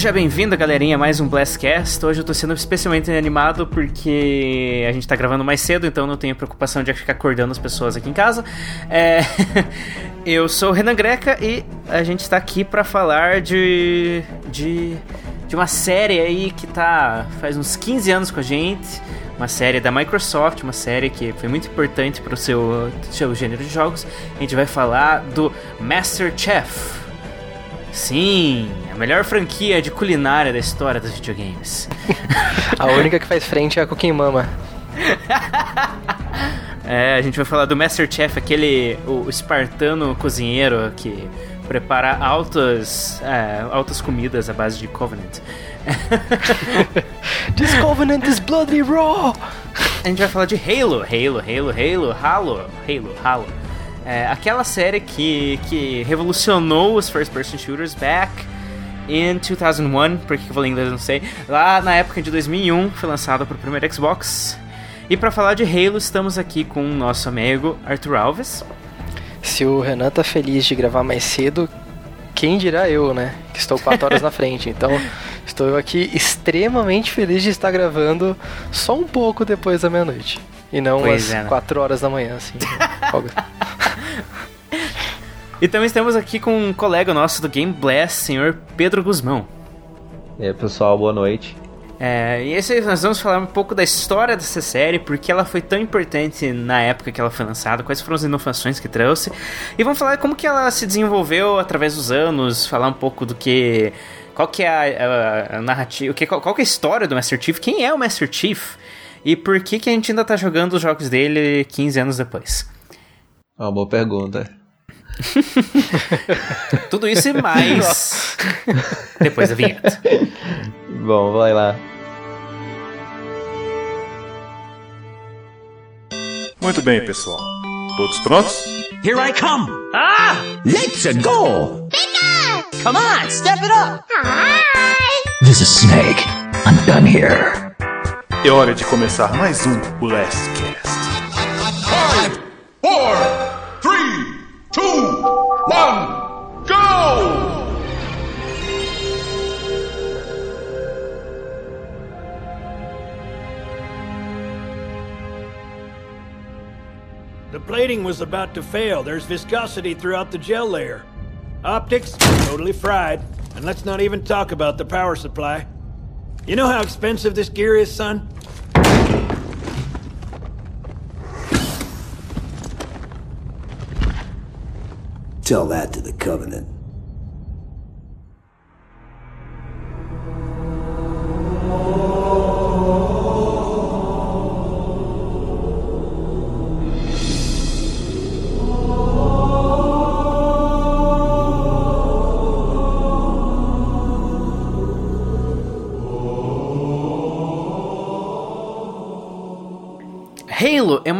Seja bem-vindo, galerinha, mais um Blastcast. Hoje eu tô sendo especialmente animado porque a gente tá gravando mais cedo, então não tenho preocupação de ficar acordando as pessoas aqui em casa. É... eu sou o Renan Greca e a gente tá aqui para falar de... de de uma série aí que tá faz uns 15 anos com a gente, uma série da Microsoft, uma série que foi muito importante para o seu, seu gênero de jogos. A gente vai falar do Master Chef. Sim, a melhor franquia de culinária da história dos videogames. a única que faz frente é a Cooking Mama. é, a gente vai falar do Master Chef, aquele o espartano cozinheiro que prepara altas, é, altas comidas à base de Covenant. This Covenant is bloody raw! A gente vai falar de Halo, Halo, Halo, Halo, Halo, Halo, Halo. É, aquela série que, que revolucionou os first person shooters back in 2001, porque eu falei inglês, não sei. Lá na época de 2001 foi lançada para o primeiro Xbox. E para falar de Halo, estamos aqui com o nosso amigo Arthur Alves. Se o Renan tá feliz de gravar mais cedo, quem dirá eu, né? Que estou 4 horas na frente. Então, estou eu aqui extremamente feliz de estar gravando só um pouco depois da meia-noite. E não pois às é, né? 4 horas da manhã, assim. e também estamos aqui com um colega nosso do Game Blast, senhor Pedro Guzmão. E aí, pessoal, boa noite. É, e esse nós vamos falar um pouco da história dessa série, porque ela foi tão importante na época que ela foi lançada, quais foram as inovações que trouxe, e vamos falar como que ela se desenvolveu através dos anos, falar um pouco do que qual que é a, a, a narrativa, que, qual, qual que é a história do Master Chief, quem é o Master Chief e por que que a gente ainda tá jogando os jogos dele 15 anos depois. Uma boa pergunta. Tudo isso e mais depois da vinheta. Bom, vai lá. Muito bem, pessoal. Todos prontos? Here I come! Ah! Let's go! Bigger! Come on, step it up! Hi! This is Snake. I'm done here. É hora de começar mais um Last plating was about to fail. There's viscosity throughout the gel layer. Optics, totally fried. And let's not even talk about the power supply. You know how expensive this gear is, son? Tell that to the Covenant.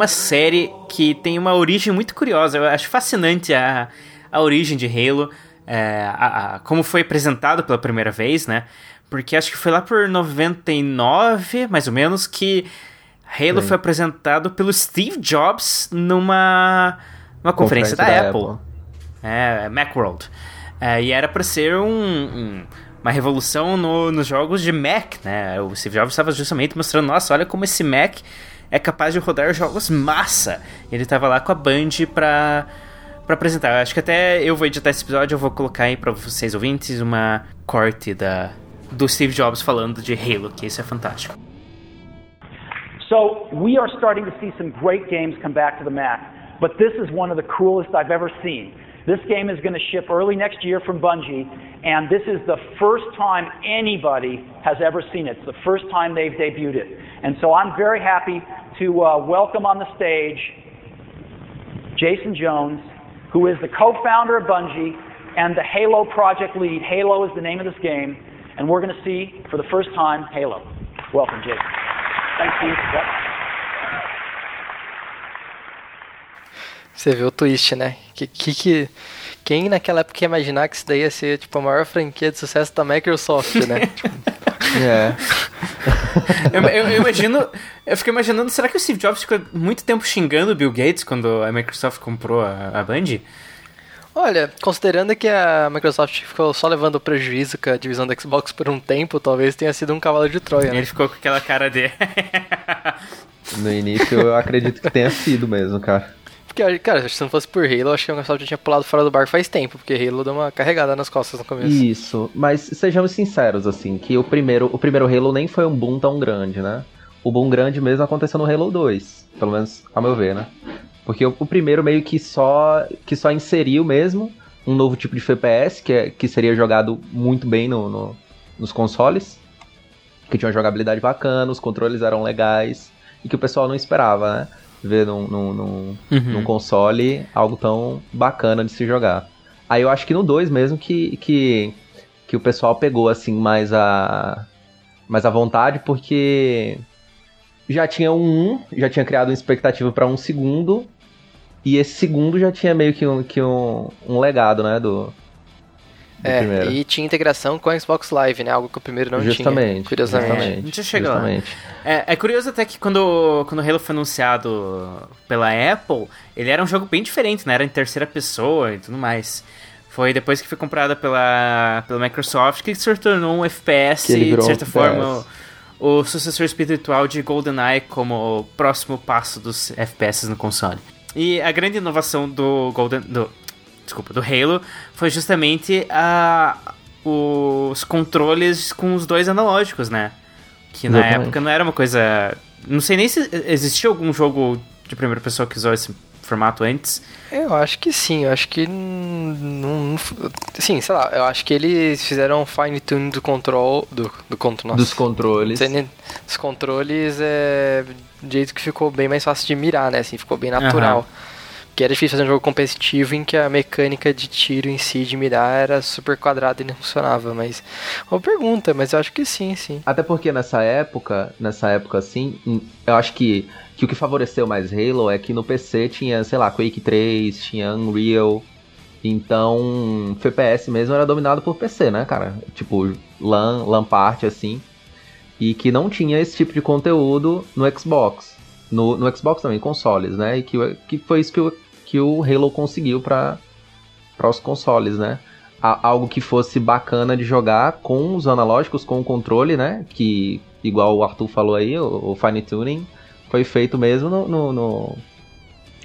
Uma série que tem uma origem muito curiosa. Eu acho fascinante a, a origem de Halo, é, a, a, como foi apresentado pela primeira vez, né? Porque acho que foi lá por 99, mais ou menos, que Halo Sim. foi apresentado pelo Steve Jobs numa, numa conferência, conferência da, da, Apple. Apple. É, Macworld. É, e era para ser um, um, uma revolução no, nos jogos de Mac, né? O Steve Jobs estava justamente mostrando, nossa, olha como esse Mac é capaz de rodar jogos massa. Ele tava lá com a Band pra, pra apresentar. Acho que até eu vou editar esse episódio, eu vou colocar aí pra vocês ouvintes uma corte da, do Steve Jobs falando de Halo, que isso é fantástico. So we are starting to see some great games come back to the Mac, but this is one of the coolest I've ever seen. This game is going to ship early next year from Bungie, and this is the first time anybody has ever seen it. It's the first time they've debuted it. And so I'm very happy to uh, welcome on the stage Jason Jones, who is the co founder of Bungie and the Halo project lead. Halo is the name of this game, and we're going to see for the first time Halo. Welcome, Jason. Thanks, Steve. Yep. Você vê o twist, né? Que, que, que, quem naquela época ia imaginar que isso daí ia ser tipo, a maior franquia de sucesso da Microsoft, né? é. eu, eu, eu, imagino. Eu fico imaginando, será que o Steve Jobs ficou muito tempo xingando o Bill Gates quando a Microsoft comprou a, a Band? Olha, considerando que a Microsoft ficou só levando prejuízo com a divisão da Xbox por um tempo, talvez tenha sido um cavalo de Troia, né? Ele ficou com aquela cara de. No início eu acredito que tenha sido mesmo, cara. Porque, cara, se não fosse por Halo, acho que a Microsoft já tinha pulado fora do barco faz tempo, porque Halo deu uma carregada nas costas no começo. Isso, mas sejamos sinceros, assim, que o primeiro, o primeiro Halo nem foi um boom tão grande, né? O boom grande mesmo aconteceu no Halo 2, pelo menos a meu ver, né? Porque o, o primeiro meio que só, que só inseriu mesmo um novo tipo de FPS, que, é, que seria jogado muito bem no, no- nos consoles, que tinha uma jogabilidade bacana, os controles eram legais, e que o pessoal não esperava, né? Ver num, num, num, Uhum. num console algo tão bacana de se jogar. Aí eu acho que no 2 mesmo que, que, que o pessoal pegou assim mais a mais a vontade, porque já tinha um 1, já tinha criado uma expectativa para um segundo, e esse segundo já tinha meio que um, que um, um legado, né, do, do É, primeiro. e tinha integração com a Xbox Live, né? Algo que o primeiro não Justamente, tinha. Curiosamente. justamente. A gente chega lá. justamente. É, é curioso até que quando, quando o Halo foi anunciado pela Apple, ele era um jogo bem diferente, né? Era em terceira pessoa e tudo mais. Foi depois que foi comprada pela, pela Microsoft que se tornou um FPS e, de certa um forma, o, o sucessor espiritual de GoldenEye como o próximo passo dos FPS no console. E a grande inovação do Golden... Do, desculpa, do Halo foi justamente a, os controles com os dois analógicos, né? Que na Exatamente. época não era uma coisa. Não sei nem se existia algum jogo de primeira pessoa que usou esse formato antes. Eu acho que sim, eu acho que não, sim, sei lá, eu acho que eles fizeram um fine tune do control do do control, Dos controles. Os controles é de jeito que ficou bem mais fácil de mirar, né? Assim, ficou bem natural. Aham. Porque era difícil fazer um jogo competitivo em que a mecânica de tiro em si, de mirar, era super quadrada e não funcionava. Mas. Uma pergunta, mas eu acho que sim, sim. Até porque nessa época, nessa época assim, hum, eu acho que, que o que favoreceu mais Halo é que no PC tinha, sei lá, Quake 3, tinha Unreal. Então, FPS mesmo era dominado por PC, né, cara? Tipo, LAN, LAN assim. E que não tinha esse tipo de conteúdo no Xbox. No, no Xbox também, consoles, né? E que, que foi isso que o, que o Halo conseguiu para os consoles, né? A- algo que fosse bacana de jogar com os analógicos, com o controle, né? Que, igual o Arthur falou aí, o, o fine tuning foi feito mesmo no, no, no,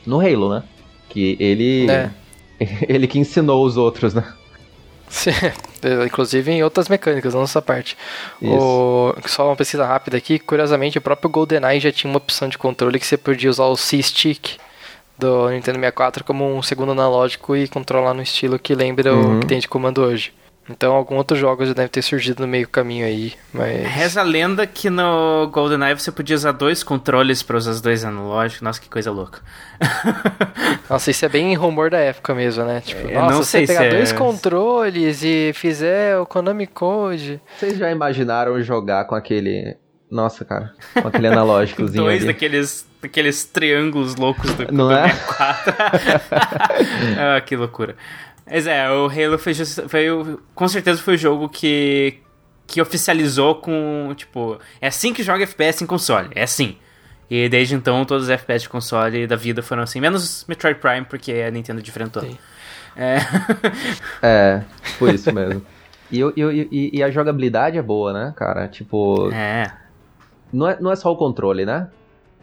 no Halo, né? Que ele. É. Ele que ensinou os outros, né? Sim, Inclusive em outras mecânicas, não nessa parte. O, só uma pesquisa rápida aqui, curiosamente, o próprio GoldenEye já tinha uma opção de controle que você podia usar o C-Stick do Nintendo 64 como um segundo analógico e controlar no estilo que lembra Uhum. o que tem de comando hoje. Então, algum outro jogo já deve ter surgido no meio caminho aí, mas... Reza a lenda que no GoldenEye você podia usar dois controles para usar os dois analógicos. Nossa, que coisa louca. Nossa, isso é bem rumor da época mesmo, né? Tipo, Eu nossa, não se sei você pegar se é- dois controles e fizer o Konami Code... Vocês já imaginaram jogar com aquele. Nossa, cara. Com aquele analógicozinho. Dois ali? daqueles, daqueles triângulos loucos do, Não do é? 64. ah, que loucura. Mas é, o Halo foi, foi o- com certeza foi o jogo que, que oficializou com, tipo, é assim que joga FPS em console, é assim. E desde então todos os FPS de console da vida foram assim, menos Metroid Prime, porque a Nintendo diferentou. É. É, foi isso mesmo. E, eu- eu- e- e a jogabilidade é boa, né, cara? Tipo. É. Não é, não é só o controle, né?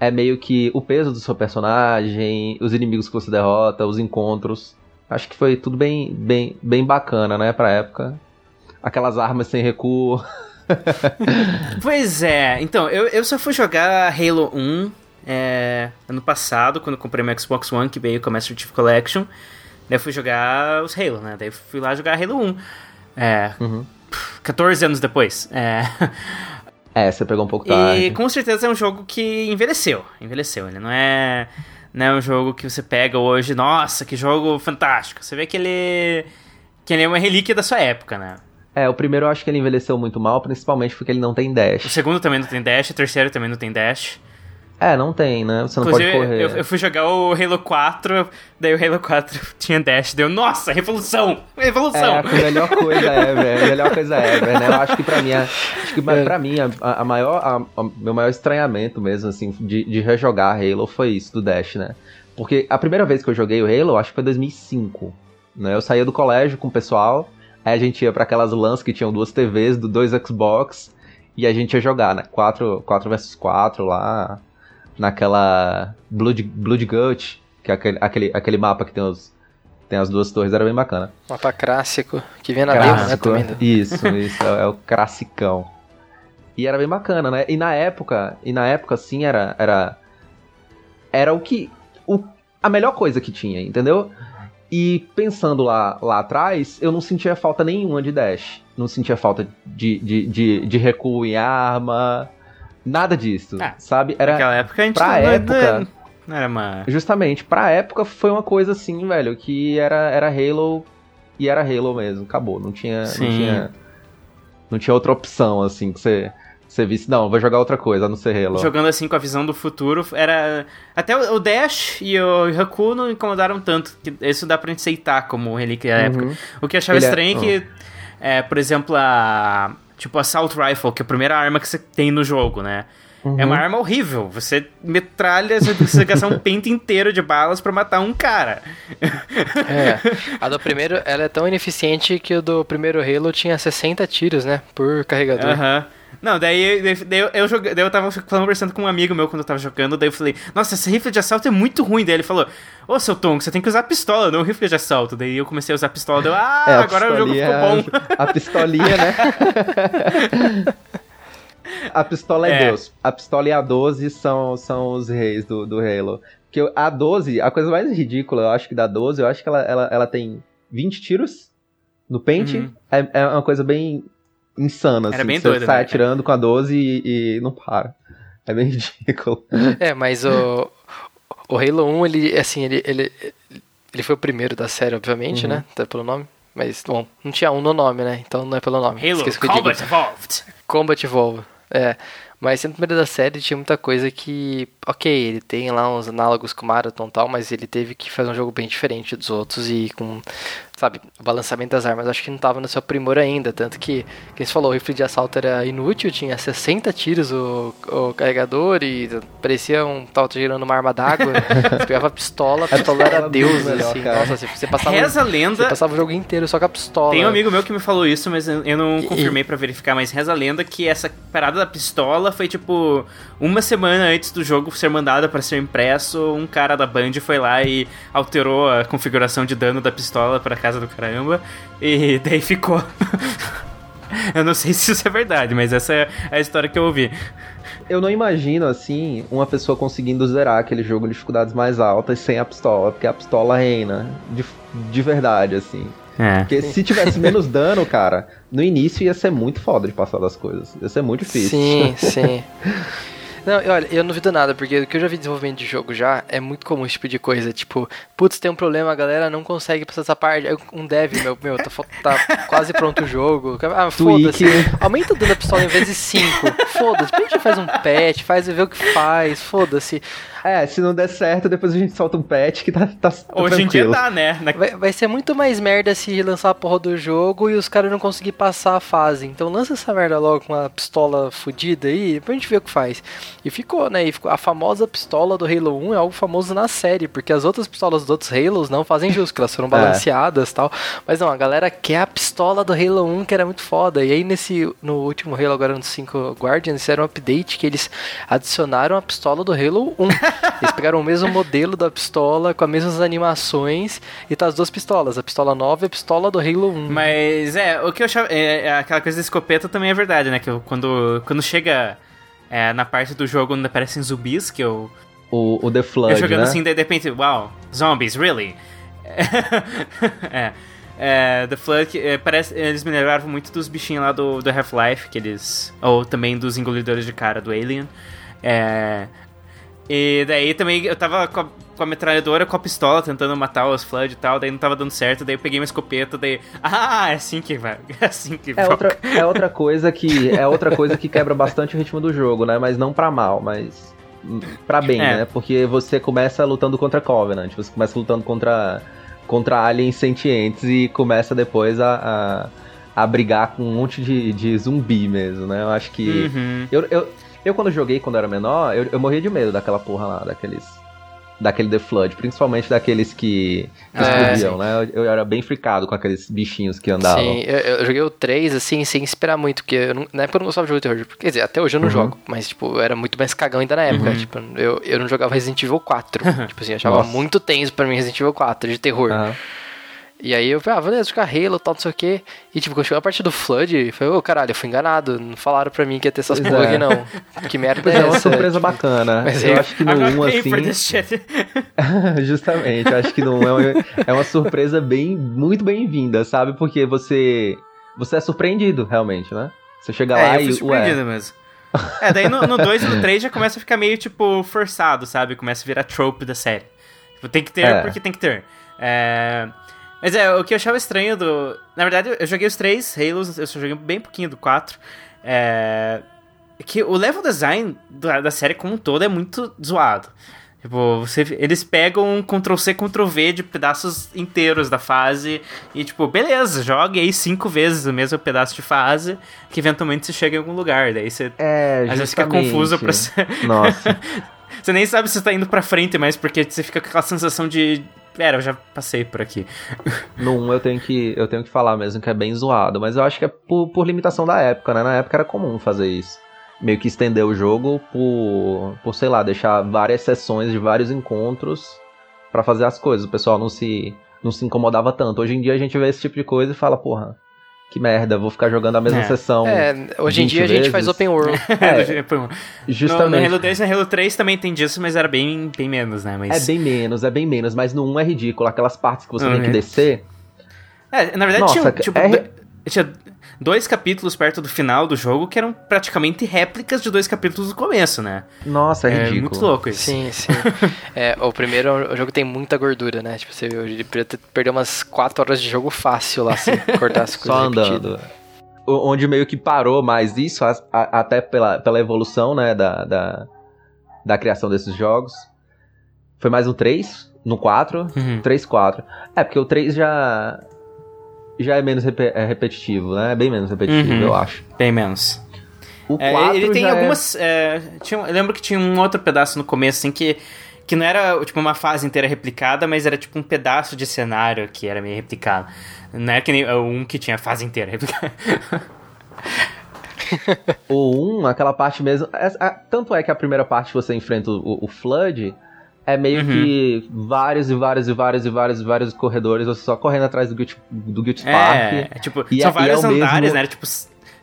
É meio que o peso do seu personagem, os inimigos que você derrota, os encontros. Acho que foi tudo bem, bem, bem bacana, né, pra época. Aquelas armas sem recuo. Pois é, então, eu, eu só fui jogar Halo 1 é, ano passado, quando eu comprei meu Xbox One, que veio com a Master Chief Collection. Daí eu fui jogar os Halo, né? Daí eu fui lá jogar Halo 1. É, Uhum. 14 anos depois. É. É, você pegou um pouco tarde. E com certeza é um jogo que envelheceu. Envelheceu. Ele não é, não é um jogo que você pega hoje, nossa, que jogo fantástico. Você vê que ele, que ele é uma relíquia da sua época, né? É, o primeiro eu acho que ele envelheceu muito mal, principalmente porque ele não tem O dash. segundo também não tem dash, o terceiro também não tem dash. É, não tem, né? Você não Inclusive, pode correr. Eu, eu fui jogar o Halo 4, daí o Halo 4 tinha dash, deu, nossa, revolução! Revolução! É, a melhor coisa ever, a melhor coisa ever, né? Eu acho que pra mim, acho que pra, pra mim, a, a maior, a- a- meu maior estranhamento mesmo, assim, de, de rejogar Halo foi isso, do Dash, né? Porque a primeira vez que eu joguei o Halo, acho que foi 2005. Né? Eu saía do colégio com o pessoal, aí a gente ia para aquelas LANs que tinham duas TVs, do dois Xbox, e a gente ia jogar, né? 4, 4 versus 4 lá, naquela Blood, Blood Gut, que é aquele, aquele, aquele mapa que tem os, tem as duas torres, era bem bacana. Mapa clássico, que vem na demo, né? Também. Isso, isso, é, é o classicão. E era bem bacana, né? E na época, e na época assim era era era o que o, a melhor coisa que tinha, entendeu? E pensando lá, lá atrás, eu não sentia falta nenhuma de dash. Não sentia falta de, de, de, de recuo em arma. Nada disso, Ah, sabe? Era, Naquela época a gente pra não, época, não era uma. Justamente, pra época foi uma coisa assim, velho, que era, era Halo e era Halo mesmo, acabou. Não tinha. Não Sim. tinha, não tinha outra opção, assim, que você, você visse, não, vou jogar outra coisa, a não ser Halo. Jogando assim com a visão do futuro, era. Até o Dash e o Haku não incomodaram tanto. Que isso dá pra aceitar como relíquia da época. O que eu achava Ele é- estranho é que, é, por exemplo, a. Tipo, Assault Rifle, que é a primeira arma que você tem no jogo, né? É uma arma horrível. Você metralha, você precisa gastar um pente inteiro de balas pra matar um cara. É. A do primeiro, ela é tão ineficiente que o do primeiro Halo tinha 60 tiros, né? Por carregador. Aham. Não, daí, daí, daí eu, eu, joguei- daí eu tava conversando com um amigo meu quando eu tava jogando, daí eu falei, nossa, esse rifle de assalto é muito ruim. Daí ele falou, ô seu Tom, você tem que usar pistola, não rifle de assalto. Daí eu comecei a usar pistola, daí eu, ah, É, agora o jogo ficou bom. A pistolinha, né? a pistola é, É. Deus. A pistola e a 12 são, são os reis do, do Halo. Porque a 12, a coisa mais ridícula, eu acho que da 12, eu acho que ela, ela, ela tem 20 tiros no pente. Uhum. É, é uma coisa bem insana, Era assim. bem que você doido, sai né? atirando com a 12 e, e não para. É bem ridículo. É, mas o, o Halo 1, ele, assim, ele, ele, ele foi o primeiro da série, obviamente, Uhum. né? Até pelo nome. Mas, bom, não tinha um no nome, né? Então não é pelo nome. Halo, eu digo. Combat Evolved. Combat Evolve. É. Mas sendo o primeiro da série, tinha muita coisa que. Ok, ele tem lá uns análogos com Marathon e tal, mas ele teve que fazer um jogo bem diferente dos outros e com. Sabe, o balançamento das armas acho que não tava no seu primor ainda. Tanto que, quem você falou, o rifle de assalto era inútil, tinha 60 tiros o, o carregador e parecia um. tava girando uma arma d'água. você pegava a pistola, a pistola era Deus, melhor, assim. cara. Nossa, você, você passava. Reza a lenda. Você passava o jogo inteiro só com a pistola. Tem um amigo meu que me falou isso, mas eu não E- confirmei pra verificar, mas reza a lenda que essa parada da pistola foi tipo uma semana antes do jogo ser mandado pra ser impresso, um cara da Band foi lá e alterou a configuração de dano da pistola pra casa do caramba e daí ficou. eu não sei se isso é verdade, mas essa é a história que eu ouvi. Eu não imagino, assim, uma pessoa conseguindo zerar aquele jogo em dificuldades mais altas sem a pistola, porque a pistola reina de, de verdade, assim. É. Porque se tivesse menos dano, cara, no início ia ser muito foda de passar das coisas. Ia ser muito difícil. Sim, sim. Não, olha, eu não duvido nada, porque o que eu já vi de desenvolvimento de jogo já é muito comum esse tipo de coisa. Tipo, putz, tem um problema, a galera não consegue passar essa parte. Aí um dev, meu, meu, tá, tá quase pronto o jogo. Ah, foda-se. Aumenta o dano da pistola em vez de 5. Foda-se. Por que a gente faz um patch, faz e vê o que faz, foda-se. É, se não der certo, depois a gente solta um patch que tá, tá, tá Hoje em dia tranquilo. dá, né? Na- Vai, vai ser muito mais merda se lançar a porra do jogo e os caras não conseguir passar a fase. Então lança essa merda logo com uma pistola fodida aí, depois a gente vê o que faz. E ficou, né? E ficou, a famosa pistola do Halo 1 é algo famoso na série, porque as outras pistolas dos outros Halos não fazem jus, que elas foram balanceadas e tal. Mas não, a galera quer a pistola do Halo 1, que era muito foda. E aí nesse, no último Halo, agora no 5 Guardians, fizeram um update que eles adicionaram a pistola do Halo 1. Eles pegaram o mesmo modelo da pistola, com as mesmas animações, e tá as duas pistolas, a pistola nova e a pistola do Halo 1. Mas é, o que eu achava. É, é, aquela coisa da escopeta também é verdade, né? Que eu- quando, quando chega é, na parte do jogo onde aparecem zumbis, que eu. O, o The Flood, eu jogando né? assim, de repente, uau, zombies, really? é. É, The Flood, é, parece, eles me lembravam muito dos bichinhos lá do, do Half-Life, que eles. Ou também dos engolidores de cara do Alien. É. E daí também eu tava com a, com a metralhadora, com a pistola, tentando matar os Flood e tal, daí não tava dando certo, daí eu peguei uma escopeta, daí. Ah, é assim que vai. É assim que É joga. outra, é outra coisa que é outra coisa que quebra bastante o ritmo do jogo, né? Mas não pra mal, mas pra bem, É. né? Porque você começa lutando contra Covenant, você começa lutando contra contra aliens sentientes e começa depois a, a, a brigar com um monte de, de zumbi mesmo, né? Eu acho que Uhum. eu, eu, eu quando joguei quando era menor, eu, eu morria de medo daquela porra lá, daqueles daquele The Flood, principalmente daqueles que, que É, explodiam, sim. né? Eu, eu era bem fricado com aqueles bichinhos que andavam. Sim, eu, eu joguei o 3, assim, sem esperar muito, porque eu não- na época eu não gostava de jogo de terror. Quer dizer, até hoje eu não Uhum. jogo, mas, tipo, eu era muito mais cagão ainda na época. Uhum. Tipo, eu, eu não jogava Resident Evil 4. tipo assim, eu achava Nossa. muito tenso pra mim Resident Evil 4, de terror. Aham. E aí eu falei, ah, beleza, jogar Halo, tal, não sei o quê. E, tipo, quando chegou a parte do Flood, eu falei, ô, caralho, eu fui enganado. Não falaram pra mim que ia ter essas Pois porra é. aqui, não. Que merda Pois é é, uma essa? surpresa Tipo, bacana. mas eu aí- acho que no I'm not 1, paying for assim. Justamente, eu acho que não é uma, é uma surpresa bem, muito bem-vinda, sabe? Porque você, você é surpreendido, realmente, né? Você chega lá É, eu e, fui surpreendido ué, mesmo. É, daí no 2 e no 3 já começa a ficar meio, tipo, forçado, sabe? Começa a virar trope da série. Tipo, tem que ter É. porque tem que ter. É... Mas é, o que eu achava estranho do... Na verdade, eu joguei os três Halos, eu só joguei bem pouquinho do 4. É... Que o level design da, da série como um todo é muito zoado. Tipo, você, eles pegam um Ctrl-C, Ctrl-V de pedaços inteiros da fase e, tipo, beleza, jogue aí cinco vezes o mesmo pedaço de fase que eventualmente você chega em algum lugar. Daí você é, às vezes fica confuso pra você. Nossa, você nem sabe se você tá indo pra frente mais, porque você fica com aquela sensação de. Pera, eu já passei por aqui. no 1 eu tenho, que, eu tenho que falar mesmo que é bem zoado, mas eu acho que é por, por limitação da época, né? Na época era comum fazer isso. Meio que estender o jogo por, por sei lá, deixar várias sessões de vários encontros pra fazer as coisas. O pessoal não se, não se incomodava tanto. Hoje em dia a gente vê esse tipo de coisa e fala, porra, que merda, vou ficar jogando a mesma É. sessão. É, hoje em 20 dia a gente faz vezes. open world. É, no, no justamente. Halo 2 e no Halo 3 também tem disso, mas era bem, bem menos, né? É Mas... bem menos, é bem menos, mas no 1 é ridículo. Aquelas partes que você tem Uhum. que descer. É, na verdade Nossa, tinha, tipo, é- tinha dois capítulos perto do final do jogo que eram praticamente réplicas de dois capítulos do começo, né? Nossa, é ridículo. muito louco isso. Sim, sim. É, o primeiro o jogo tem muita gordura, né? Tipo, você perder umas 4 horas de jogo fácil lá, se cortar as coisas Só andando. O- Onde meio que parou mais isso, a- a- até pela, pela evolução, né, da, da, da criação desses jogos. Foi mais um 3, no 4, Uhum. 3, 4. É, porque o 3 já já é menos repe- é repetitivo, né? É bem menos repetitivo, Uhum. eu acho. Bem menos. O É, 4 ele tem é- algumas. é, tinha, eu lembro que tinha um outro pedaço no começo, assim, que, que não era tipo uma fase inteira replicada, mas era tipo um pedaço de cenário que era meio replicado. Não é que nem um que tinha a fase inteira replicada. O 1, aquela parte mesmo. é- tanto é que a primeira parte você enfrenta o, o Flood é meio Uhum. que vários e vários e vários e vários e vários corredores, você só correndo atrás do Guild, do Guild Spark. É, tipo, E são é- e vários é o andares, mesmo- né? Era, tipo,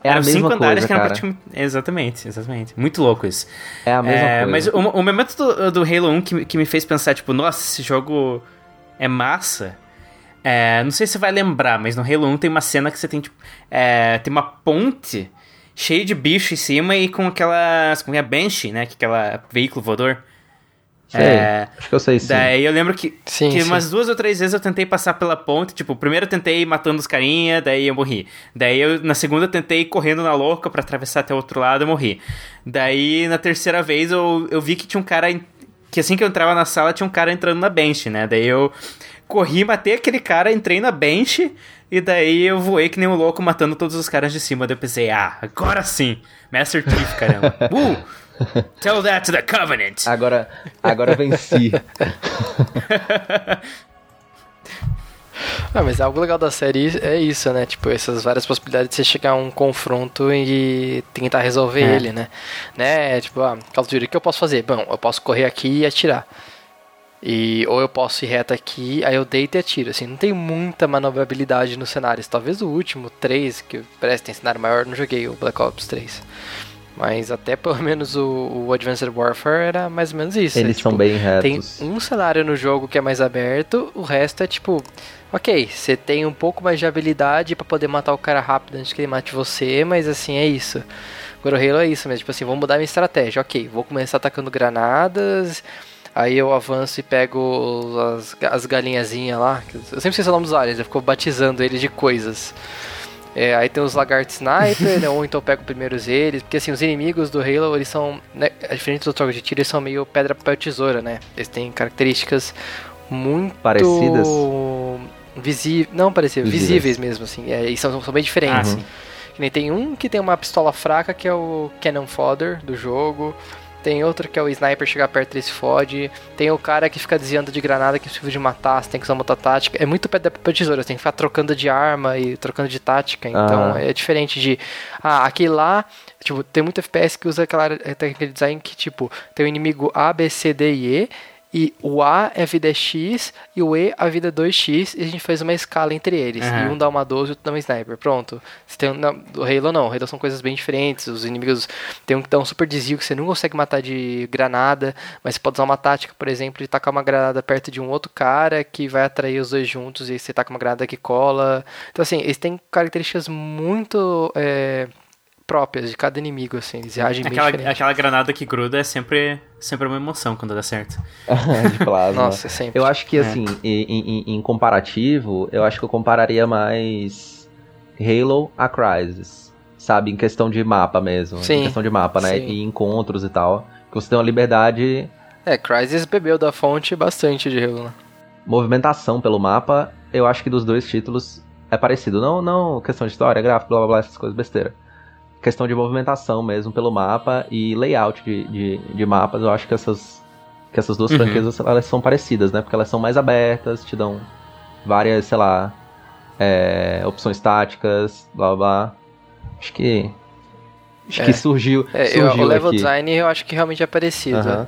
É a eram cinco andares coisa, que eram praticamente. Exatamente, exatamente. Muito louco isso. É a mesma É, coisa. Mas o, o momento do, do Halo 1 que, me- que me fez pensar, tipo, nossa, esse jogo é massa. É, não sei se você vai lembrar, mas no Halo 1 tem uma cena que você tem, tipo, é, tem uma ponte cheia de bicho em cima e com aquelas. Como é? Banshee, né? Que é aquela veículo voador. Sei, É, acho que eu sei sim. Daí eu lembro que, Sim, que sim. umas duas ou três vezes eu tentei passar pela ponte. Tipo, primeiro eu tentei matando os carinha, daí eu morri. Daí eu, na segunda eu tentei correndo na louca pra atravessar até o outro lado, eu morri. Daí na terceira vez eu, eu vi que tinha um cara. Que assim que eu entrava na sala tinha um cara entrando na bench, né? Daí eu corri, matei aquele cara, entrei na bench. E daí eu voei que nem um louco matando todos os caras de cima. Daí eu pensei, ah, agora sim! Master Chief, caramba. Uh! Tell that to the Covenant! Agora, agora venci. Ah, mas algo legal da série é isso, né? Tipo, essas várias possibilidades de você chegar a um confronto e tentar resolver É. ele, né? Né? Tipo, ah, Call of Duty, o que eu posso fazer? Bom, eu posso correr aqui e atirar. E, ou eu posso ir reto aqui, aí eu deito e atiro. Assim, não tem muita manobrabilidade nos cenários. Talvez o último, 3, que parece que tem cenário maior, eu não joguei o Black Ops 3. Mas até pelo menos o, o Advanced Warfare era mais ou menos isso. Eles é, são tipo, bem tem retos. um cenário no jogo que é mais aberto, o resto é tipo, ok, você tem um pouco mais de habilidade pra poder matar o cara rápido antes que ele mate você, mas assim é isso. Agora o Halo é isso mesmo, tipo assim, vou mudar minha estratégia, ok, vou começar atacando granadas, aí eu avanço e pego as, as galinhazinhas lá, eu sempre sei o nome dos aliens, eu fico batizando eles de coisas. É, aí tem os lagartos sniper, né, ou então eu pego primeiros eles, porque assim, os inimigos do Halo, eles são, né, diferente dos jogos de tiro, eles são meio pedra, papel, tesoura, né? Eles têm características muito... Parecidas? Visíveis, não parecidas, Visíveis. visíveis mesmo, assim, é, e são, são bem diferentes. Ah. Que nem tem um que tem uma pistola fraca, que é o Cannon Fodder do jogo. Tem outro que é o sniper chegar perto ele se fode. Tem o cara que fica desviando de granada que precisa de matar, você tem que usar uma outra tática. É muito pedra papel tesoura, você tem que ficar trocando de arma e trocando de tática. Então Ah. é diferente de. Ah, aqui lá. Tipo, tem muito FPS que usa aquela técnica de design que, tipo, tem o inimigo A, B, C, D e E. E o A é vida X e o E a vida é 2X e a gente faz uma escala entre eles. Aham. E um dá uma 12 e outro dá uma sniper. Pronto. Você tem, na, do Halo não. Halo são coisas bem diferentes. Os inimigos tem um que dá um super desvio que você não consegue matar de granada, mas você pode usar uma tática, por exemplo, de tacar uma granada perto de um outro cara que vai atrair os dois juntos e você taca uma granada que cola. Então assim, eles têm características muito é, próprias de cada inimigo, assim. Eles reagem bem Aquela, diferente. aquela granada que gruda é sempre, sempre uma emoção quando dá certo. de plasma. Nossa, sempre. Eu acho que, É. assim, em, em- em comparativo, eu acho que eu compararia mais Halo a Crysis. Sabe? Em questão de mapa mesmo. Sim, Em questão de mapa, né? sim. E encontros e tal. Que você tem uma liberdade, É, Crysis bebeu da fonte bastante de Halo, né? movimentação pelo mapa. Eu acho que dos dois títulos é parecido. Não, não questão de história, gráfico, blá blá blá, essas coisas besteira. Questão de movimentação mesmo pelo mapa e layout de, de, de mapas. Eu acho que essas, que essas duas Uhum. franquias elas são parecidas, né? Porque elas são mais abertas, te dão várias, sei lá, é, opções táticas, blá blá. Acho que. Acho É. que surgiu. É, eu- surgiu o level aqui. design eu acho que realmente é parecido. Aham.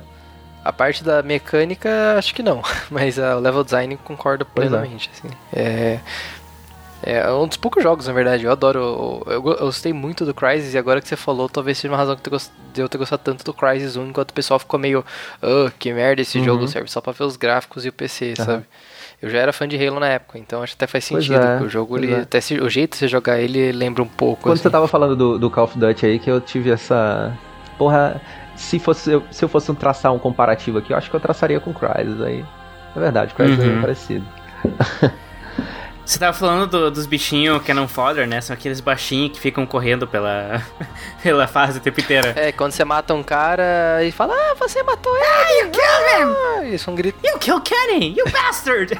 A parte da mecânica, acho que não. Mas a level design concordo é. plenamente. Assim. É, é um dos poucos jogos, na verdade. Eu adoro. Eu, go- eu gostei muito do Crysis e agora que você falou, talvez seja uma razão que eu de eu ter gostado tanto do Crysis 1, enquanto o pessoal ficou meio. Oh, que merda esse Uhum. jogo, serve só pra ver os gráficos e o PC, Aham. sabe? Eu já era fã de Halo na época, então acho que até faz sentido. é, que o jogo, ele, é. até se- o jeito de você jogar ele lembra um pouco. Quando assim. você tava falando do, do Call of Duty aí, que eu tive essa. Porra, se, fosse, eu- se eu fosse traçar um comparativo aqui, eu acho que eu traçaria com Crysis aí. É verdade, Crysis é Uhum. bem parecido. Você tava falando do- dos bichinhos Cannon Fodder, né? São aqueles baixinhos que ficam correndo pela, pela fase o tempo inteiro. É, quando você mata um cara e fala, ah, você matou ele! Ah, you killed him! Isso, um grito. You kill Kenny, you bastard!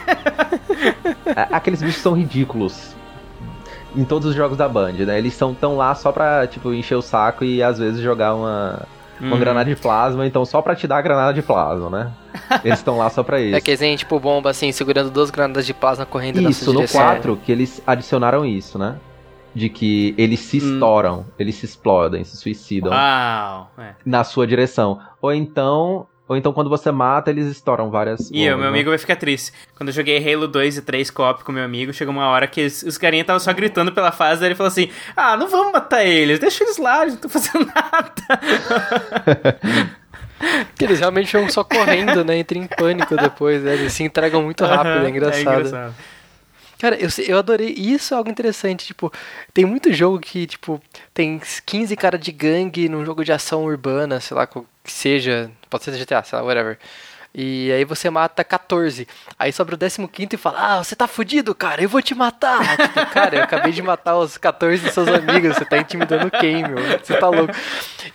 Aqueles bichos são ridículos. Em todos os jogos da Band, né? Eles são tão lá só pra, tipo, encher o saco e às vezes jogar uma, uma Uhum. granada de plasma, então só pra te dar a granada de plasma, né? Eles estão lá só pra isso. É que eles tipo bomba assim, segurando duas granadas de plasma correndo na Isso, sua no direção. 4 que eles adicionaram isso, né? De que eles se Hum. estouram, eles se explodem, se suicidam Uau! É. na sua direção. Ou então, ou então quando você mata, eles estouram várias E o meu né? amigo vai ficar triste. Quando eu joguei Halo 2 e 3 co-op com meu amigo, chegou uma hora que os, os carinha estavam só gritando pela fase, daí ele falou assim: Ah, não vamos matar eles, deixa eles lá, eles não estão fazendo nada. Que eles realmente ficam só correndo, né? Entram em pânico depois, né? Eles se entregam muito rápido, Aham, é engraçado. Cara, eu, eu adorei. Isso é algo interessante. Tipo, tem muito jogo que, tipo, tem 15 cara de gangue num jogo de ação urbana, sei lá, que seja. Pode ser GTA, sei lá, whatever. E aí você mata 14. Aí sobra o 15 e fala: Ah, você tá fudido, cara, eu vou te matar. tipo, cara, eu acabei de matar os 14 dos seus amigos. Você tá intimidando quem, meu? Você tá louco.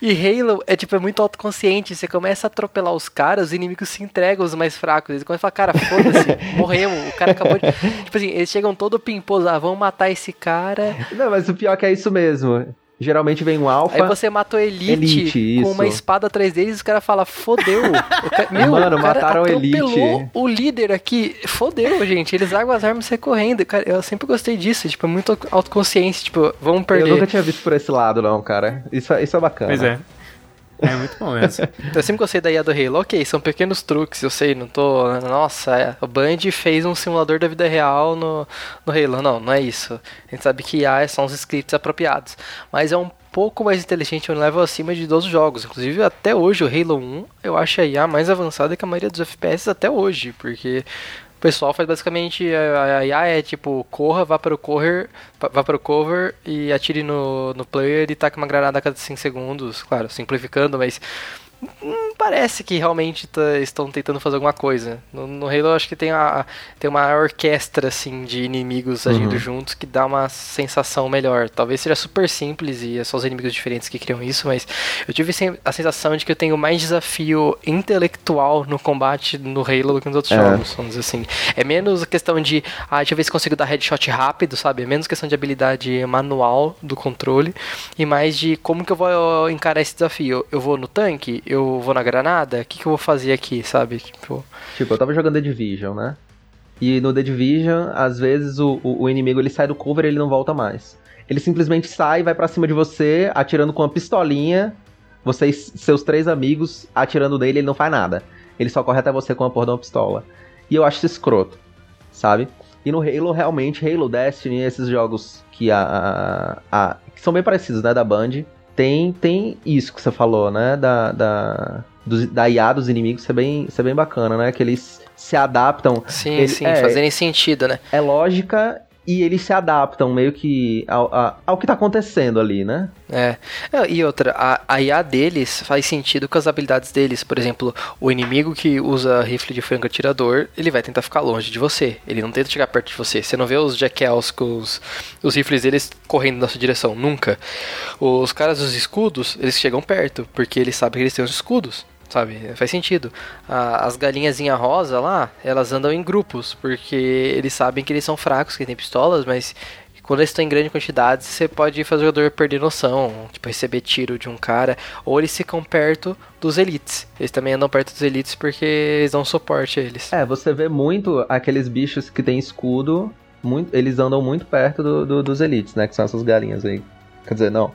E Halo é tipo, é muito autoconsciente. Você começa a atropelar os caras, os inimigos se entregam os mais fracos. Eles começam a falar, cara, foda-se, morremos. O cara acabou de. Tipo assim, eles chegam todo pimposo, ah, vamos matar esse cara. Não, mas o pior é que é isso mesmo. Geralmente vem um alfa. Aí você mata o Elite, Elite, com uma espada atrás deles e os caras falam, fodeu. Ca- Meu, Mano, mataram Elite. o líder aqui. Fodeu, gente. Eles largam as armas e saem correndo. Cara, eu sempre gostei disso. Tipo, é muito autoconsciência. Tipo, vamos Eu perder. nunca tinha visto por esse lado, não, cara. Isso, é- isso é bacana. Pois é. É muito bom mesmo. Eu sempre gostei da IA do Halo. Ok, são pequenos truques, eu sei, não tô. Nossa, é, o Band fez um simulador da vida real no, no Halo. Não, não é isso. A gente sabe que IA são os scripts apropriados. Mas é um pouco mais inteligente, um level acima de 12 jogos. Inclusive, até hoje, o Halo 1, eu acho a IA mais avançada que a maioria dos FPS até hoje. Porque o pessoal faz basicamente. A a IA é tipo, corra, vá para o cover, vá para o cover e atire no, no player e taque uma granada a cada 5 segundos. Claro, simplificando, mas. Hum, parece que realmente tá- estão tentando fazer alguma coisa. No, no Halo eu acho que tem, a, tem uma orquestra assim de inimigos agindo Uhum. juntos que dá uma sensação melhor. Talvez seja super simples e é só os inimigos diferentes que criam isso, mas eu tive a sensação de que eu tenho mais desafio intelectual no combate no Halo do que nos outros É. jogos, vamos dizer assim. É menos a questão de, ah, deixa eu ver se consigo dar headshot rápido, sabe? É menos questão de habilidade manual do controle e mais de como que eu vou encarar esse desafio. Eu vou no tanque? Eu vou na granada? O que, que eu vou fazer aqui, sabe? Tipo, Tipo, eu tava jogando The Division, né? E no The Division, às vezes o, o, o inimigo ele sai do cover e ele não volta mais. Ele simplesmente sai, vai pra cima de você, atirando com uma pistolinha. Vocês, seus três amigos, atirando nele, ele não faz nada. Ele só corre até você com a porra de uma pistola. E eu acho isso escroto, sabe? E no Halo, realmente, Halo, Destiny, esses jogos que, a, a- a- que são bem parecidos, né, da Band, tem, tem isso que você falou, né, da, da, dos- da IA dos inimigos ser bem, ser bem bacana, né, que eles se adaptam. sim, Ele- sim, é, fazerem sentido, né? É lógica e eles se adaptam meio que ao, a- ao que tá acontecendo ali, né? É. É, E outra, a, a IA deles faz sentido com as habilidades deles. Por exemplo, o inimigo que usa rifle de franco atirador, ele vai tentar ficar longe de você. Ele não tenta chegar perto de você. Você não vê os jackals com os, os rifles deles correndo na sua direção, nunca. Os caras dos escudos, eles chegam perto, porque eles sabem que eles têm os escudos. Sabe, faz sentido. A- as galinhazinha rosa lá, elas andam em grupos, porque eles sabem que eles são fracos, que têm pistolas, mas quando eles estão em grande quantidade, você pode fazer o jogador perder noção, tipo, receber tiro de um cara, ou eles ficam perto dos elites. Eles também andam perto dos elites porque eles dão suporte a eles. É, você vê muito aqueles bichos que tem escudo, muito, eles andam muito perto do- do- dos elites, né? Que são essas galinhas aí. Quer dizer, não.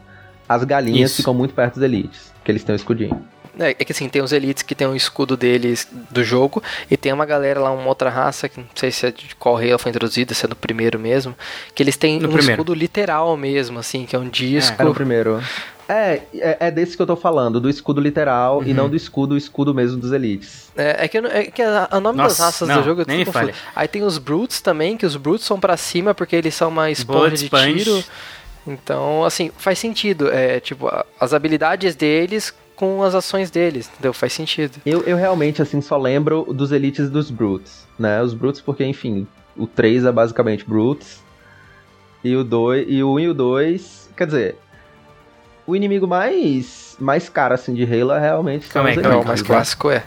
As galinhas Isso. ficam muito perto dos elites, que eles têm o escudinho. É, é que assim, tem os elites que tem o escudo deles do jogo, e tem uma galera lá, uma outra raça, que não sei se é de qual rei ela foi introduzida, se é no primeiro mesmo, que eles têm No um primeiro. escudo literal mesmo, assim, que é um disco. Era o primeiro. É, é, é desse que eu tô falando, do escudo literal Uhum. e não do escudo, o escudo mesmo dos elites. É, é que, eu é que a- o nome das Nossa, raças não, do jogo é nem confuso. fale. Aí tem os Brutes também, que os Brutes são pra cima porque eles são uma esponja de sponge. tiro. Então, assim, faz sentido. É, tipo, as habilidades deles com as ações deles, entendeu? Faz sentido. Eu, eu realmente, assim, só lembro dos elites e dos brutes, né? Os brutes porque, enfim, o 3 é basicamente brutes. E o 2, e o 1 e o 2, quer dizer, o inimigo mais mais caro assim de Halo é realmente Calma aí, calma aí, o mais clássico é.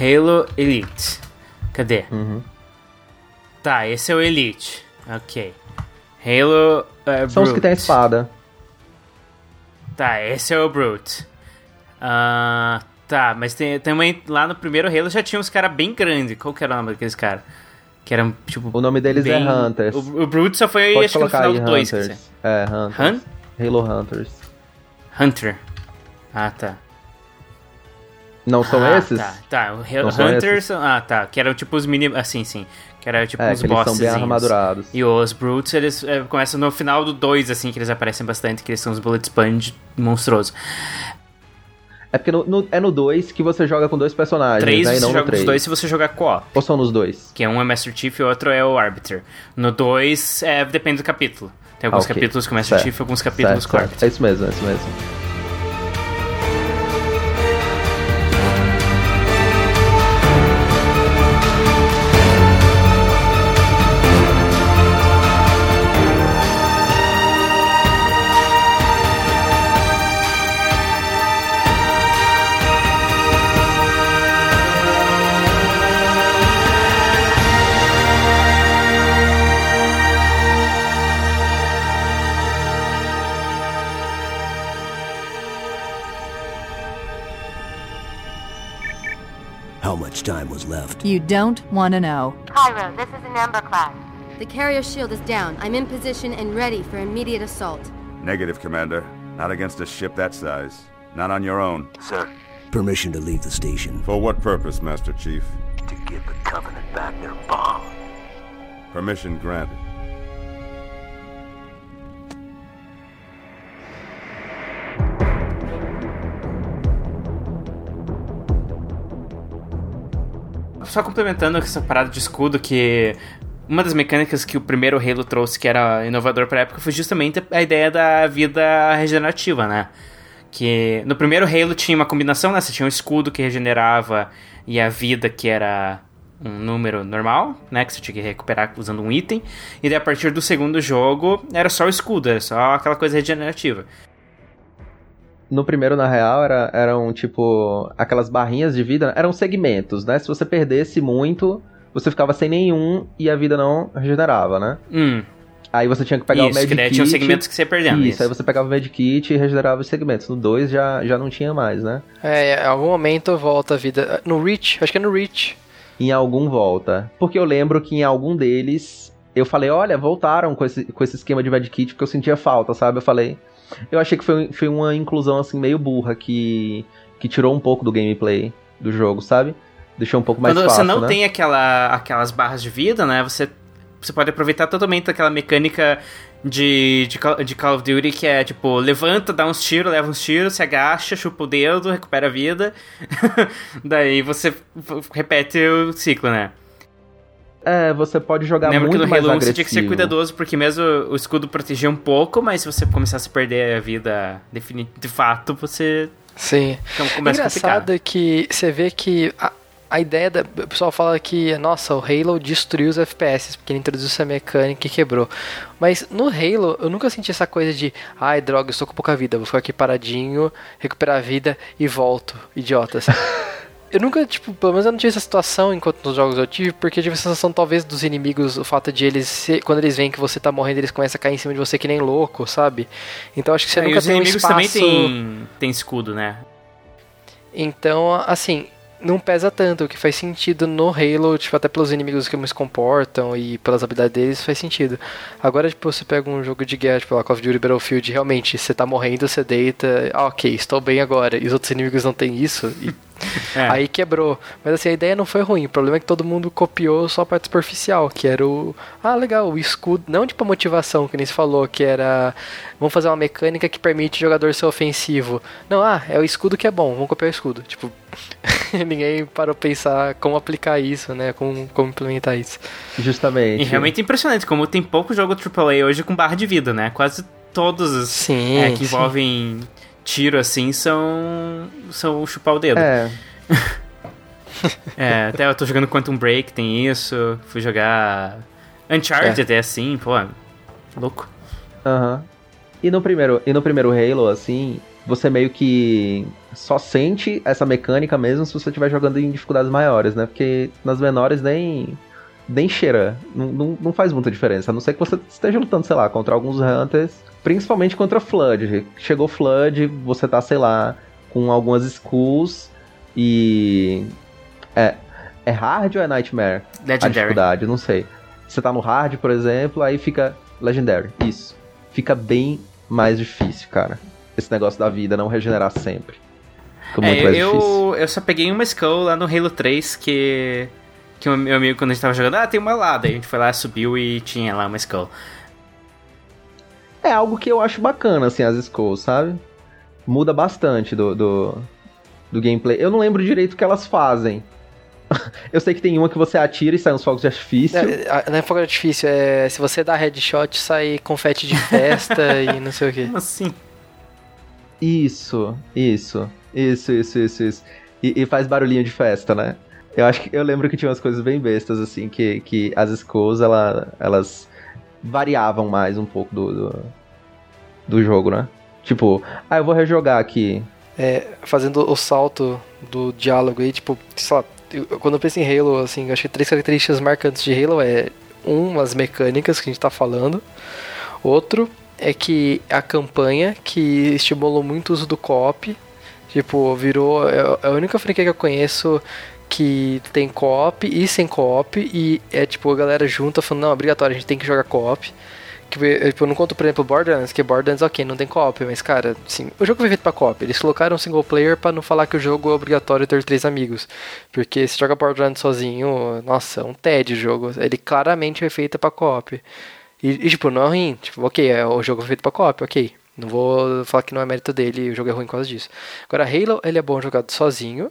Halo Elite. Cadê? Uhum. Tá, esse é o Elite. Ok. Halo uh, São os que tem a Brute. espada. Tá, esse é o Brute. Ah, tá, mas tem, também lá no primeiro Halo já tinha uns caras bem grandes. Qual que era o nome daqueles caras? Que eram, tipo. O nome deles bem... é Hunters. O, o Brute só foi, Pode acho que no final aí do 2. Hunters. É, Hunters. Hun? Halo Hunters. Hunter. Ah, tá. Não são ah, esses? Tá, tá. O Halo Hunters. Ah, tá. Que eram tipo os mini. Assim, sim. Que era tipo É, uns eles são bem bosses. armadurados. E os Brutes, eles é, começam no final do 2, assim, que eles aparecem bastante, que eles são os Bullet Sponge monstruosos. É porque no, no- é no 2 que você joga com dois personagens, 3 né? E você não no joga os 3. dois se você jogar co-op. Ou são nos dois? Que um é Master Chief e o outro é o Arbiter. No 2, é, depende do capítulo. Tem alguns Ah, ok. capítulos com o Master Certo. Chief e alguns capítulos Certo, com o. Arbiter. É isso mesmo, é isso mesmo. You don't want to know. Cairo, this is an Ember class. The carrier shield is down. I'm in position and ready for immediate assault. Negative, Commander. Not against a ship that size. Not on your own. Sir. Permission to leave the station. For what purpose, Master Chief? To give the Covenant back their bomb. Permission granted. Só complementando essa parada de escudo, que uma das mecânicas que o primeiro Halo trouxe que era inovador pra época foi justamente a ideia da vida regenerativa, né? Que no primeiro Halo tinha uma combinação, né? Você tinha um escudo que regenerava e a vida que era um número normal, né? Que você tinha que recuperar usando um item. E daí a partir do segundo jogo era só o escudo, era só aquela coisa regenerativa. No primeiro, na real, era, eram tipo. aquelas barrinhas de vida, eram segmentos, né? Se você perdesse muito, você ficava sem nenhum e a vida não regenerava, né? Hum. Aí você tinha que pegar Isso, o medkit. que daí tinha os segmentos que você ia perdendo. Isso, Isso, aí você pegava o medkit e regenerava os segmentos. No 2 já, já não tinha mais, né? É, em algum momento volta a vida. No Reach, acho que é no Reach. Em algum volta. Porque eu lembro que em algum deles eu falei, olha, voltaram com esse, com esse esquema de medkit porque eu sentia falta, sabe? Eu falei. Eu achei que foi, foi uma inclusão assim meio burra que, que tirou um pouco do gameplay do jogo, sabe? Deixou um pouco mais Quando fácil, você não né? tem aquela, aquelas barras de vida, né? Você, você pode aproveitar totalmente aquela mecânica de, de, Call- de Call of Duty que é tipo, levanta, dá uns tiros, leva uns tiros, se agacha, chupa o dedo, recupera a vida. Daí você repete o ciclo, né? É, você pode jogar Lembra que muito no mais Halo 1 agressivo. você tinha que ser cuidadoso, porque mesmo o escudo protegia um pouco, mas se você começasse a perder a vida de fato, você Sim. Então, começa a Engraçado é que você vê que a, a ideia da. O pessoal fala que, nossa, o Halo destruiu os FPS, porque ele introduziu essa mecânica e quebrou. Mas no Halo, eu nunca senti essa coisa de, ai, droga, eu estou com pouca vida, vou ficar aqui paradinho, recuperar a vida e volto. Idiotas. Eu nunca, tipo, pelo menos eu não tive essa situação enquanto nos jogos eu tive, porque eu tive a sensação, talvez, dos inimigos, o fato de eles, quando eles veem que você tá morrendo, eles começam a cair em cima de você que nem louco, sabe? Então acho que você É, e nunca os tem um inimigos espaço... também têm tem escudo, né? Então, assim, não pesa tanto, o que faz sentido no Halo, tipo, até pelos inimigos que se comportam e pelas habilidades deles, faz sentido. Agora, tipo, você pega um jogo de guerra, tipo, lá, Call of Duty Battlefield, realmente, você tá morrendo, você deita, ah, ok, estou bem agora, e os outros inimigos não têm isso, e É. aí quebrou. Mas assim, a ideia não foi ruim, o problema é que todo mundo copiou só a parte superficial, que era o, ah, legal, o escudo, não tipo a motivação, que nem se falou, que era, vamos fazer uma mecânica que permite o jogador ser ofensivo. Não, ah, é o escudo que é bom, vamos copiar o escudo. Tipo, ninguém parou pensar como aplicar isso, né, como, como implementar isso. Justamente. E realmente é impressionante como tem pouco jogo AAA hoje com barra de vida, né? Quase todos os Sim, é, que sim. Tiro assim são são chupar o dedo. É. É, até eu tô jogando Quantum Break, tem isso. Fui jogar Uncharted, é, assim, pô, louco. Aham. E no primeiro, e no primeiro Halo, assim, você meio que só sente essa mecânica mesmo se você estiver jogando em dificuldades maiores, né? Porque nas menores nem nem cheira, não, não, não faz muita diferença, a não ser que você esteja lutando, sei lá, contra alguns Hunters, principalmente contra Flood. Chegou Flood, você tá, sei lá, com algumas skulls e é é hard ou é Nightmare? A Legendary. dificuldade, não sei. Você tá no hard, por exemplo, aí fica Legendary. Isso. Fica bem mais difícil, cara. Esse negócio da vida não regenerar sempre. Fica muito É, mais difícil. eu, eu só peguei uma skull lá no Halo 3 que. Que o meu amigo, quando a gente tava jogando, ah, tem uma lá. Daí a gente foi lá, subiu e tinha lá uma skull. É algo que eu acho bacana, assim, as skulls, sabe? Muda bastante do, do, do gameplay. Eu não lembro direito o que elas fazem. eu sei que tem uma que você atira e sai uns fogos de artifício. É, não é fogo de artifício, é se você dá headshot, sai confete de festa e não sei o que. Como assim? Isso, isso, isso, isso, isso, isso. E, e faz barulhinho de festa, né? Eu acho que eu lembro que tinha umas coisas bem bestas, assim, que, que as skulls, ela, elas variavam mais um pouco do, do, do jogo, né? Tipo, ah, eu vou rejogar aqui. É, fazendo o salto do diálogo aí, tipo, sei lá, eu- quando eu penso em Halo, assim, acho que três características marcantes de Halo é um, as mecânicas que a gente tá falando. Outro é que a campanha que estimulou muito o uso do co-op, tipo, virou é é a única franquia que eu conheço que tem co-op e sem co-op e é tipo a galera junta falando, não, é obrigatório, a gente tem que jogar co-op. Que, tipo, eu não conto, por exemplo, Borderlands, que Borderlands, ok, não tem co-op, mas, cara, assim, o jogo foi feito pra co-op. Eles colocaram single player pra não falar que o jogo é obrigatório ter três amigos. Porque se joga Borderlands sozinho, nossa, é um tédio o jogo. Ele claramente foi feito pra co-op. E, e, tipo, não é ruim. Tipo, ok, é, o jogo foi feito pra co-op, ok. Não vou falar que não é mérito dele, o jogo é ruim por causa disso. Agora, Halo, ele é bom jogado sozinho.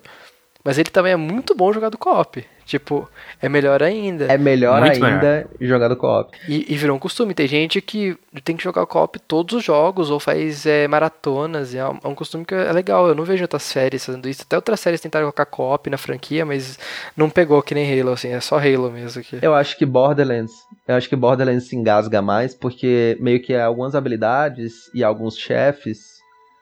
Mas ele também é muito bom jogado co-op. Tipo, é melhor ainda. É melhor Muito ainda jogar do co-op. E, e virou um costume. Tem gente que tem que jogar co-op todos os jogos ou faz é, maratonas. É um, é um costume que é legal. Eu não vejo outras séries fazendo isso. Até outras séries tentaram colocar co-op na franquia, mas não pegou que nem Halo, assim. É só Halo mesmo aqui. Eu acho que Borderlands, eu acho que Borderlands se engasga mais porque meio que algumas habilidades e alguns chefes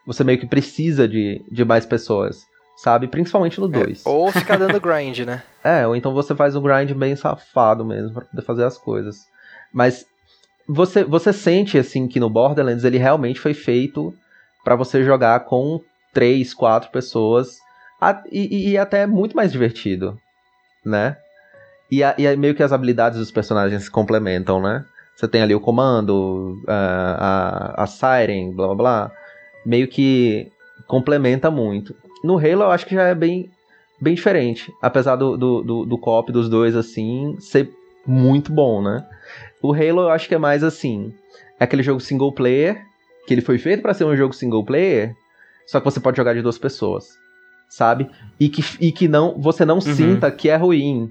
você meio que precisa de, de mais pessoas, sabe? Principalmente no 2. Ou ficar dando grind, né? É, ou então você faz um grind bem safado mesmo pra poder fazer as coisas. Mas você, você sente assim que no Borderlands ele realmente foi feito pra você jogar com três, quatro pessoas a- e, e- até é muito mais divertido, né? E, a- e aí meio que as habilidades dos personagens se complementam, né? Você tem ali o comando, a, a, a Siren, blá blá blá. Meio que complementa muito. No Halo eu acho que já é bem, bem diferente. Apesar do, do, do, do co-op dos dois, assim, ser muito bom, né? O Halo eu acho que é mais assim. É aquele jogo single player, que ele foi feito pra ser um jogo single player, só que você pode jogar de duas pessoas. Sabe? E que, e que não, você não sinta que é ruim.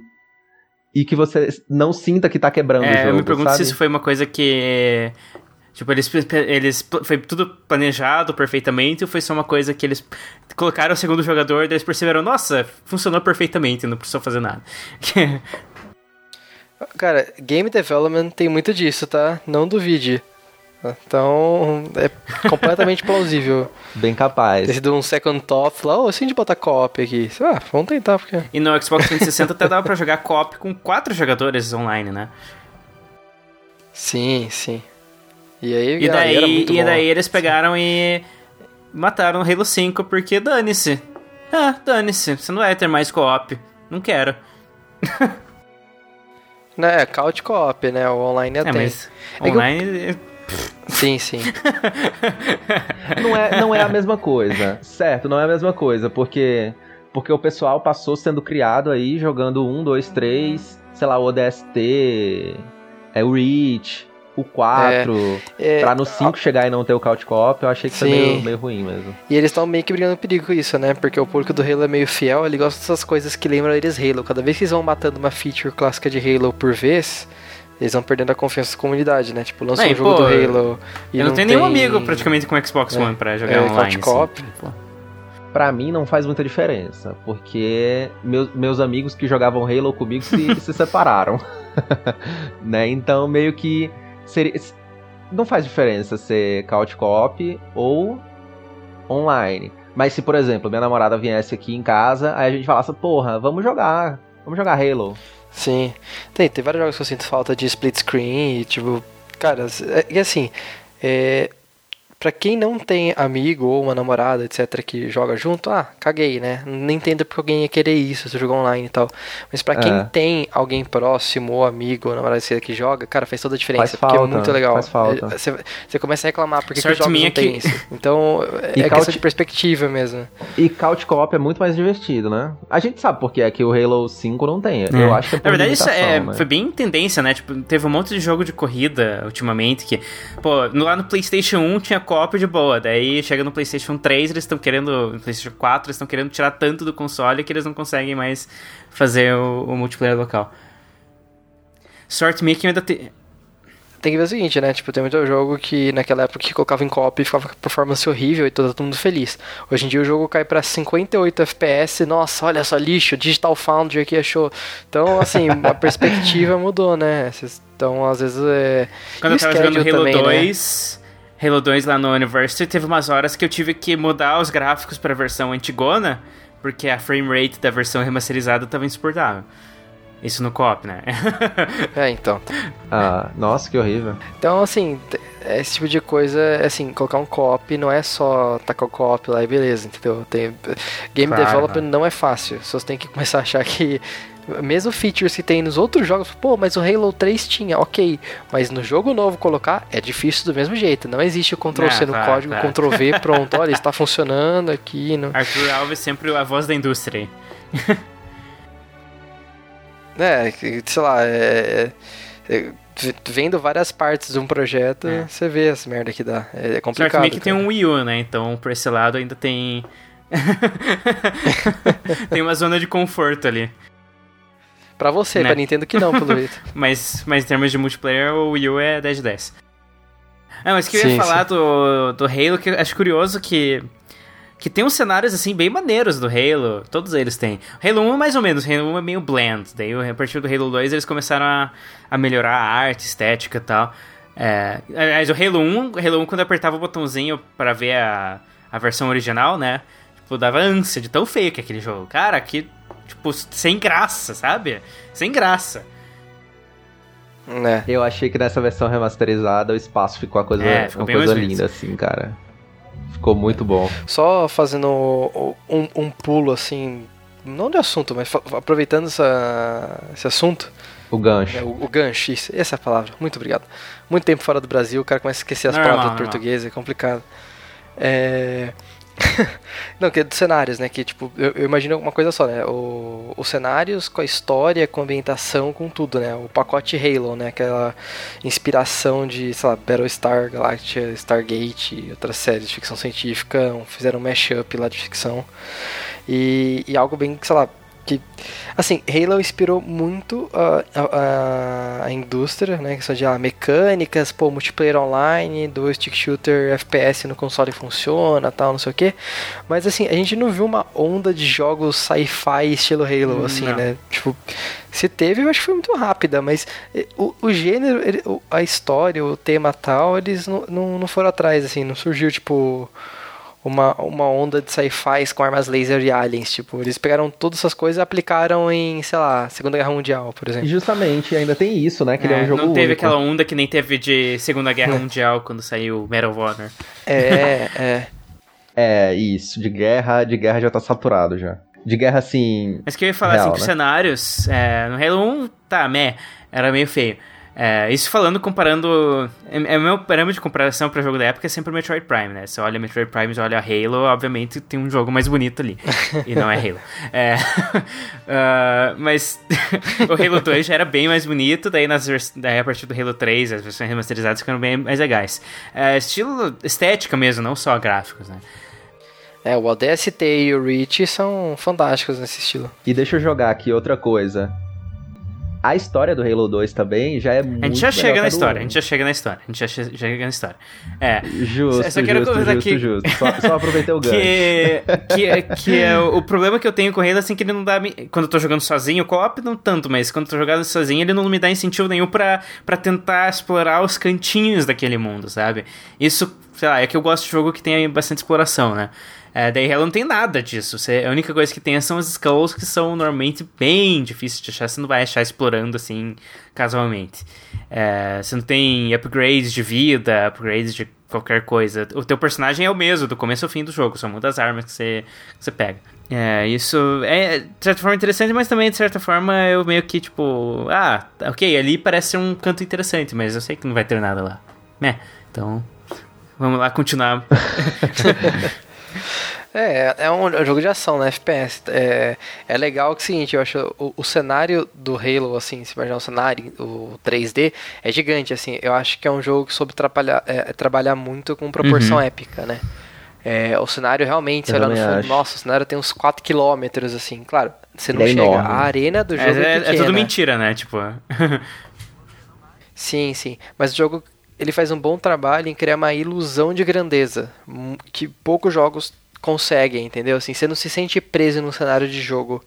E que você não sinta que tá quebrando o É, jogo. eu me pergunto sabe? se isso foi uma coisa que. Tipo, eles, eles. Foi tudo planejado perfeitamente ou foi só uma coisa que eles colocaram o segundo jogador e eles perceberam, nossa, funcionou perfeitamente, não precisou fazer nada. Cara, game development tem muito disso, tá? Não duvide. Então, é completamente plausível. Bem capaz. Ter sido um second thought lá, ô, assim de botar co-op aqui. Ah, vamos tentar, porque... E no Xbox 360 até dava pra jogar co-op com quatro jogadores online, né? Sim, sim. E aí, E daí, muito e bom. daí eles pegaram e mataram o Halo 5 porque dane-se. Ah, dane-se, você não vai ter mais co-op. Não quero. Né, couch co-op, né? O online até É, tem. mas É que online. Sim, sim. não é, não é a mesma coisa. Certo, não é a mesma coisa, porque porque o pessoal passou sendo criado aí jogando um, dois, três, sei lá, o ODST, é o Reach, o 4, É, é, pra no 5 chegar e não ter o Couch Co-op, eu achei que isso é Sim. meio, meio ruim mesmo. E eles estão meio que brigando perigo com isso, né? Porque o público do Halo é meio fiel, ele gosta dessas coisas que lembram eles Halo. Cada vez que eles vão matando uma feature clássica de Halo por vez, eles vão perdendo a confiança da comunidade, né? Tipo, lança Não, um jogo do Halo e eu não, tenho tem... nenhum amigo praticamente com Xbox É, One pra jogar é, online. couch assim. Pô. Pra mim não faz muita diferença, porque meus, meus amigos que jogavam Halo comigo se, se separaram. né? Então meio que seria, não faz diferença ser couch co-op ou online. Mas se, por exemplo, minha namorada viesse aqui em casa, aí a gente falasse, porra, vamos jogar, vamos jogar Halo. Sim. Tem, tem vários jogos que eu sinto falta de split screen tipo, cara, é, e assim, é, pra quem não tem amigo ou uma namorada, etc, que joga junto, ah, caguei, né? Não entendo porque alguém ia querer isso, se jogar online e tal. Mas pra quem É. tem alguém próximo, ou amigo, ou namorada que que joga, cara, faz toda a diferença, Faz porque falta, é muito legal. faz falta. É, Você, você começa a reclamar porque que Sorte os jogos não que- isso. Então, E é questão couch- de perspectiva mesmo. E couch co-op é muito mais divertido, né? A gente sabe porque é que o Halo 5 não tem. Eu acho que é por Na verdade, isso é, limitação, né? foi bem tendência, né? Tipo, teve um monte de jogo de corrida ultimamente que, pô, no- lá no PlayStation 1 tinha cópia de boa, daí chega no PlayStation 3, eles estão querendo, no PlayStation 4, eles estão querendo tirar tanto do console que eles não conseguem mais fazer o, o multiplayer local. Que eu ainda tem. Tem que ver o seguinte, né? Tipo, tem muito jogo que naquela época que colocava em copy e ficava com performance horrível e todo mundo feliz. Hoje em dia o jogo cai pra 58 FPS, nossa, olha só, lixo, Digital Foundry aqui achou. Então, assim, a perspectiva mudou, né? Então, às vezes é. Quando e eu tava jogando Halo também, né? 2, Halo 2 lá no University, teve umas horas que eu tive que mudar os gráficos pra versão antigona, porque a frame rate da versão remasterizada tava insuportável. Isso no co-op, né? É, então. Ah, nossa, que horrível. Então, assim, esse tipo de coisa, assim, colocar um co-op não é só tacar o co-op lá e beleza, entendeu? Tem, game Claro, development claro. não é fácil. Só você tem que começar a achar que mesmo features que tem nos outros jogos, pô, mas o Halo 3 tinha, ok, mas no jogo novo colocar é difícil do mesmo jeito. Não existe o Ctrl C Ah, no claro, código, claro. Ctrl V, pronto, olha, está funcionando aqui. No... Arthur Alves sempre a voz da indústria É, que, sei lá, é, é- é- vendo várias partes de um projeto, É. você vê as merda que dá. É, é complicado. minha que tem cara. um Wii U, né? Então, por esse lado, ainda tem Tem uma zona de conforto ali. Pra você, Né? pra Nintendo que não, pelo jeito. Mas, mas em termos de multiplayer, o Wii U é 10 de 10. Ah, mas que eu ia Sim, falar do, do Halo, que eu acho curioso que. Que tem uns cenários, assim, bem maneiros do Halo. Todos eles têm. O Halo 1 mais ou menos, o Halo 1 é meio bland. Daí, a partir do Halo 2, eles começaram a, a melhorar a arte, estética e tal. É, aliás, o Halo 1, o Halo 1, quando eu apertava o botãozinho pra ver a, a versão original, né? Tipo, dava ânsia de tão feio que é aquele jogo. Cara, que, tipo, sem graça, sabe? Sem graça. né? Eu achei que nessa versão remasterizada o espaço ficou uma coisa, É, ficou uma coisa linda, assim, cara. Ficou muito bom. Só fazendo um, um pulo assim, não de assunto, mas aproveitando essa, esse assunto. O gancho. É, o, o gancho, isso, essa é a palavra. Muito obrigado. Muito tempo fora do Brasil, o cara começa a esquecer as Normal, palavras do normal. português, é complicado. É. Não, que é dos cenários, né? Que tipo, eu, eu imagino uma coisa só, né? O, os cenários com a história, com a ambientação, com tudo, né? O pacote Halo, né? Aquela inspiração de, sei lá, Battlestar Galactica, Stargate outras séries de ficção científica. Fizeram um mashup lá de ficção. E, e algo bem, sei lá, que assim, Halo inspirou muito a, a, a indústria, né, questão de ah, mecânicas, pô, multiplayer online, dois stick shooter, FPS no console funciona, tal, não sei o que. Mas assim, a gente não viu uma onda de jogos sci-fi estilo Halo, Hum, assim, não. né? Tipo, se teve, eu acho que foi muito rápida, mas o, o gênero, ele- a história, o tema tal, eles não, não, não foram atrás, assim, não surgiu, tipo, uma, uma onda de sci-fi com armas laser e aliens, tipo, eles pegaram todas essas coisas e aplicaram em, sei lá, Segunda Guerra Mundial, por exemplo. justamente ainda tem isso, né? Que ele é É, um jogo não teve único. aquela onda que nem teve de Segunda Guerra Mundial quando saiu Medal of Honor. É, é. É, isso. De guerra, de guerra já tá saturado já. De guerra, assim... Mas que eu ia falar real, assim, que os né? cenários, é, no Halo 1, tá, meh, era meio feio. É, isso falando, comparando. É, é o meu parâmetro de comparação pra jogo da época é sempre o Metroid Prime, né? Você olha Metroid Prime e olha Halo, obviamente tem um jogo mais bonito ali. e não é Halo. É, ah, mas o Halo 2 já era bem mais bonito, daí, nas daí a partir do Halo 3, as versões remasterizadas ficaram bem mais legais. É, estilo estética mesmo, não só gráficos, né? É, o ODST e o Reach são fantásticos nesse estilo. E deixa eu jogar aqui outra coisa. A história do Halo 2 também já é muito A gente já chega na história, a gente já chega na história, a gente já che- chega na história. É. Justo, Só- quero justo, justo, que- justo. Só, só aproveitei o gancho. Que, que, que é o, o problema que eu tenho com o Halo, assim, que ele não dá. me- Quando eu tô jogando sozinho, o co-op não tanto, mas quando eu tô jogando sozinho, ele não me dá incentivo nenhum pra, pra tentar explorar os cantinhos daquele mundo, sabe? Isso, sei lá, é que eu gosto de jogo que tem bastante exploração, né? É, daí Halo não tem nada disso. Você, a única coisa que tem são as skulls que são normalmente bem difíceis de achar. Você não vai achar explorando assim casualmente. É, você não tem upgrades de vida, upgrades de qualquer coisa. O teu personagem é o mesmo, do começo ao fim do jogo. Só muda as armas que você, que você pega. É, isso é de certa forma interessante, mas também de certa forma eu meio que tipo, ah, ok, ali parece ser um canto interessante, mas eu sei que não vai ter nada lá. Né? Então, vamos lá continuar. É, é um, jogo de ação, né? FPS. É, é legal que é o seguinte, eu acho o, o cenário do Halo, assim, se imaginar o cenário, o 3D, é gigante, assim. Eu acho que é um jogo que soube trabalhar, é, trabalhar muito com proporção Uhum. épica, né? É, o cenário realmente, você olha no fundo, acho. nossa, o cenário tem uns 4km, assim. Claro, você não É chega. enorme. A arena do É, jogo é, é- é tudo mentira, né? Tipo. Sim, sim. Mas o jogo ele faz um bom trabalho em criar uma ilusão de grandeza hum, que poucos jogos conseguem, entendeu? Assim, você não se sente preso num cenário de jogo.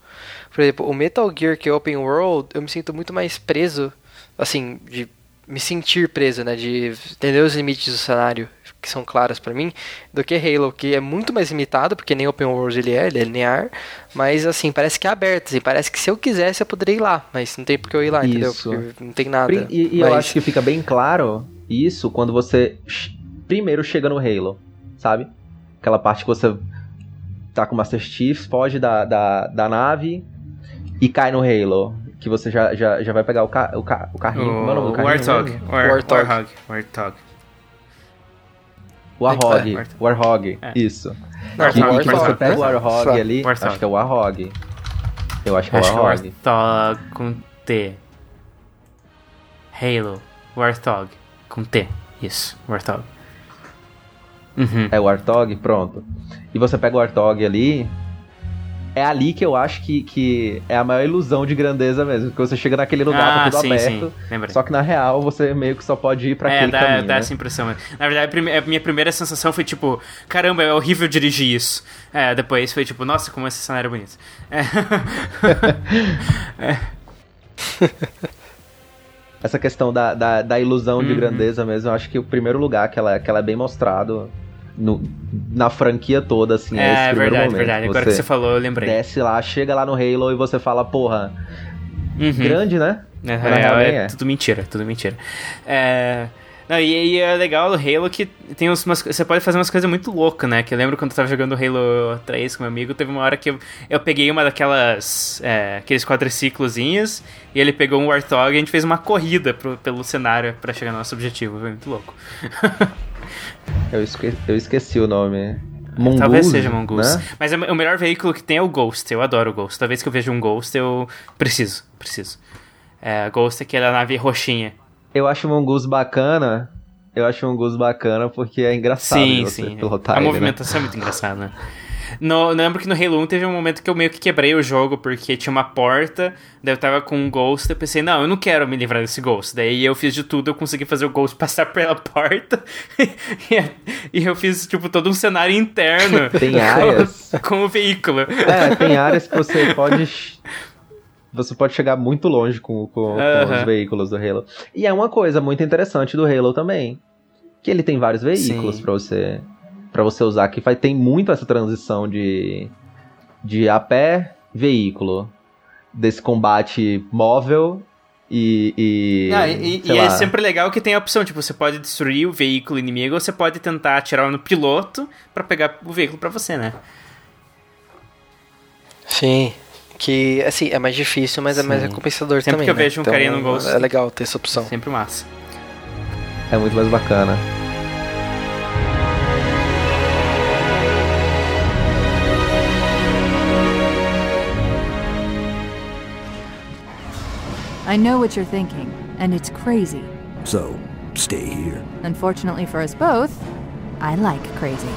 Por exemplo, o Metal Gear que é open world, eu me sinto muito mais preso, assim, de me sentir preso, né, de entender os limites do cenário que são claros pra mim, do que Halo, que é muito mais limitado, porque nem open world ele é, ele é linear, mas assim, parece que é aberto, assim, parece que se eu quisesse eu poderia ir lá, mas não tem porque eu ir lá, entendeu? Isso. Porque não tem nada. E, e eu Mas- acho que fica bem claro isso quando você primeiro chega no Halo, sabe? Aquela parte que você tá com o Master Chief, foge da, da, da nave e cai no Halo. Que você já, já, já vai pegar o, ca, o, ca, o carrinho. Como é o nome do O carrinho Warthog. War- Warthog. Warthog. Warthog. Warhog. Warthog. Warhog. É. Isso. Não, Que, Warthog, que você Warthog, pega o Warthog. Warhog ali. Warthog. Acho que é o Warhog. Eu acho que é o é Warhog. Warthog com T. Halo. Warthog com T. Isso, Warthog. Uhum. É o Warthog, pronto. E você pega o Warthog ali, é ali que eu acho que, que é a maior ilusão de grandeza mesmo. Porque você chega naquele lugar Ah, tá tudo sim, aberto. sim. Só que na real você meio que só pode ir pra É, aquele dá, caminho. dá né? essa impressão. Na verdade, a minha primeira sensação foi tipo, caramba, é horrível dirigir isso. É, depois foi tipo, nossa, como esse cenário é bonito. É. É. Essa questão da, da, da ilusão de Uhum. grandeza mesmo, eu acho que o primeiro lugar que ela, que ela é bem mostrado no- na franquia toda, assim, é, É, esse primeiro verdade, momento. verdade. Agora que você falou, eu lembrei. Desce lá, chega lá no Halo e você fala, porra, Uhum. grande, né? Real, real nem é, é. tudo mentira, tudo mentira. É... Não, e, e é legal do Halo que tem uns, umas, você pode fazer umas coisas muito loucas, né? Que eu lembro quando eu tava jogando Halo 3 com meu amigo, teve uma hora que eu, eu peguei uma daquelas. É, aqueles quadriciclozinhos, e ele pegou um Warthog e a gente fez uma corrida pro- pelo cenário pra chegar no nosso objetivo. Foi muito louco. Eu, esque- eu esqueci o nome. Mongoose, Talvez seja Mongoose. Né? Mas o melhor veículo que tem é o Ghost. Eu adoro o Ghost. Toda vez que eu vejo um Ghost, eu preciso, preciso. É, Ghost é aquela nave roxinha. Eu acho o Mongoose bacana. Eu acho o Mongoose bacana porque é engraçado Sim, sim. pilotar A ele, né? movimentação é muito engraçada, né? No, lembro que no Halo 1 teve um momento que eu meio que quebrei o jogo porque tinha uma porta, daí eu tava com um Ghost, eu pensei, não, eu não quero me livrar desse Ghost. Daí eu fiz de tudo, eu consegui fazer o Ghost passar pela porta e eu fiz, tipo, todo um cenário interno Tem com- áreas. com, o veículo. É, tem áreas que você pode. Você pode chegar muito longe com, com, os veículos do Halo. E é uma coisa muito interessante do Halo também. Que ele tem vários veículos pra você para você usar. Que vai, tem muito essa transição de, de a pé veículo. Desse combate móvel e. e, Ah, e e é sempre legal que tem a opção, tipo, você pode destruir o veículo inimigo ou você pode tentar atirar no piloto pra pegar o veículo pra você, né? Sim. Que, assim, é mais difícil, mas é mais Sim. recompensador Sempre também. que eu né? vejo um carinha no Ghost- É legal ter essa opção. Sempre massa. É muito mais bacana. I know what you're thinking, and it's crazy. So, stay here. Unfortunately for us both, I like crazy.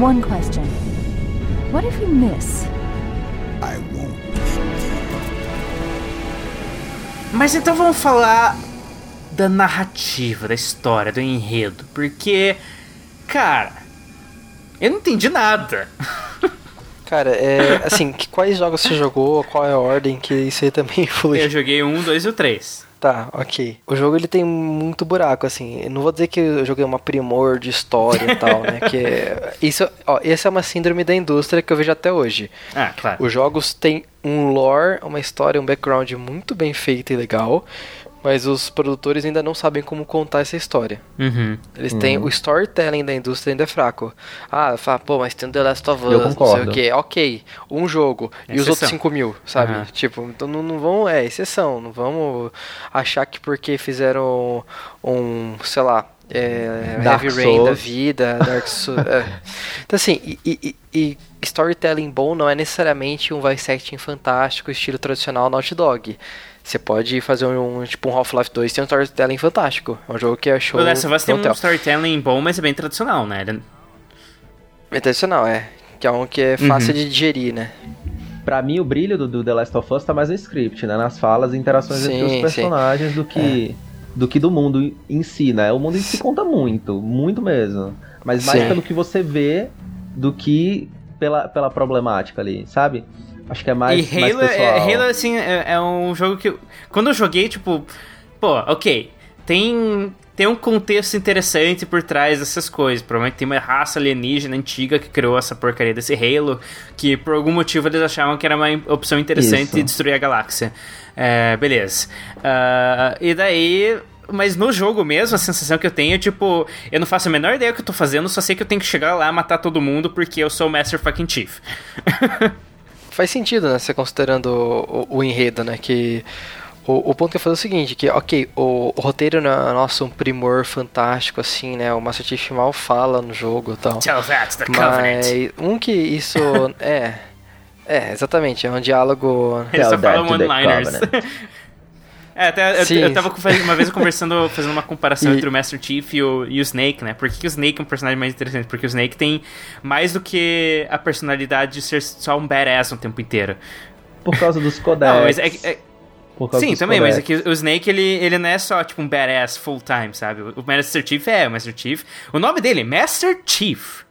One question. What if you miss? I won't. Mas então vamos falar da narrativa, da história, do enredo. Porque, cara, eu não entendi nada. Cara, é. Assim, que- quais jogos você jogou? Qual é a ordem que isso aí também influi? Eu joguei um, dois e o três. Tá, ok. O jogo ele tem muito buraco, assim. Eu não vou dizer que eu joguei uma primor de história e tal, né? Que é- isso, ó, essa é uma síndrome da indústria que eu vejo até hoje. Ah, claro. Os jogos têm um lore, uma história, um background muito bem feito e legal, mas os produtores ainda não sabem como contar essa história. Uhum. Eles têm Uhum. o storytelling da indústria ainda é fraco. Ah, fala, pô, mas tem o The Last of Us, Eu não sei concordo. o que. Ok, um jogo e os Exceção. outros 5 mil, sabe? Aham. Tipo, então não, não vão. É exceção, não vamos achar que porque fizeram um, sei lá. É, Dark Heavy Rain da vida, Dark Souls. é. Então, assim, e, e- e storytelling bom não é necessariamente um voice acting fantástico, estilo tradicional Naughty Dog. Você pode fazer um, tipo um Half-Life 2 tem um storytelling fantástico. É um jogo que achou. O Last of Us tem um storytelling bom, mas é bem tradicional, né? Ele- É tradicional, é. Que é um que é Uhum. fácil de digerir, né? Pra mim, o brilho do, do The Last of Us tá mais no script, né? Nas falas e interações entre Sim, os sim. personagens do que, do que do mundo em si, né? O mundo em si conta muito, muito mesmo. Mas mais Sim. pelo que você vê do que pela, pela problemática ali, sabe? Acho que é mais, e mais Halo, é, pessoal. Halo, assim, é, é um jogo que. Quando eu joguei, tipo. Pô, ok. Tem. Tem um contexto interessante por trás dessas coisas. Provavelmente tem uma raça alienígena antiga que criou essa porcaria desse Halo. Que por algum motivo eles achavam que era uma opção interessante Isso. de destruir a galáxia. É, beleza. Ah, e daí. Mas no jogo mesmo, a sensação que eu tenho é tipo, eu não faço a menor ideia do que eu tô fazendo, só sei que eu tenho que chegar lá, matar todo mundo, porque eu sou o Master Fucking Chief. Faz sentido, né? Você considerando o, o enredo, né? Que O, o ponto que eu falo é o seguinte, que, ok, o, o roteiro não é nosso um primor fantástico, assim, né? O Master Chief mal fala no jogo e tal. Tell that to the Mas Covenant. um que isso... é... É, exatamente, é um diálogo... Ele só fala one-liners. É, até eu, Sim. eu tava com- uma vez conversando, fazendo uma comparação E- entre o Master Chief e o, e o Snake, né? Por que, que o Snake é um personagem mais interessante? Porque o Snake tem mais do que a personalidade de ser só um badass o tempo inteiro. Por causa dos codecs. Não, mas é, é- por causa Sim, dos também, mas é que o Snake, ele, ele não é só, tipo, um badass full time, sabe? O Master Chief é o Master Chief. O nome dele, Master Chief.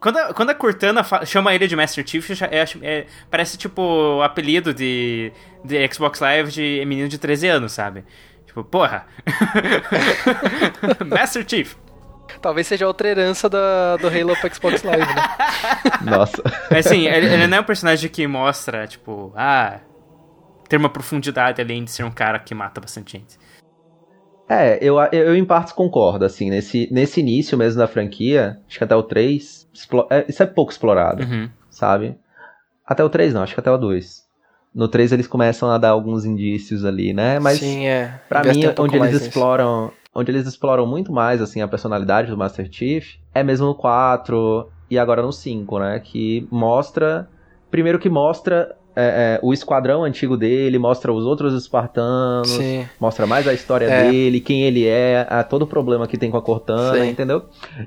Quando a, quando a Cortana chama ele de Master Chief, acho- é- parece, tipo, o apelido de, de Xbox Live de menino de 13 anos, sabe? Tipo, porra. Master Chief. Talvez seja outra herança da, do Halo pro Xbox Live, né? Nossa. Mas assim, ele, ele não é um personagem que mostra, tipo, ah, ter uma profundidade além de ser um cara que mata bastante gente. É, eu, eu, eu em partes concordo, assim, nesse, nesse início mesmo da franquia, acho que até o 3, explo- é, isso é pouco explorado, Uhum. sabe? Até o 3 não, acho que até o 2. No 3 eles começam a dar alguns indícios ali, né? Mas Sim, é. pra mim, um onde eles mais nisso. exploram, onde eles exploram muito mais, assim, a personalidade do Master Chief, é mesmo no 4 e agora no 5, né? Que mostra, primeiro que mostra é, é, o esquadrão antigo dele, mostra os outros espartanos, Sim. mostra mais a história É. dele, quem ele é, a, todo o problema que tem com a Cortana, Sim. entendeu?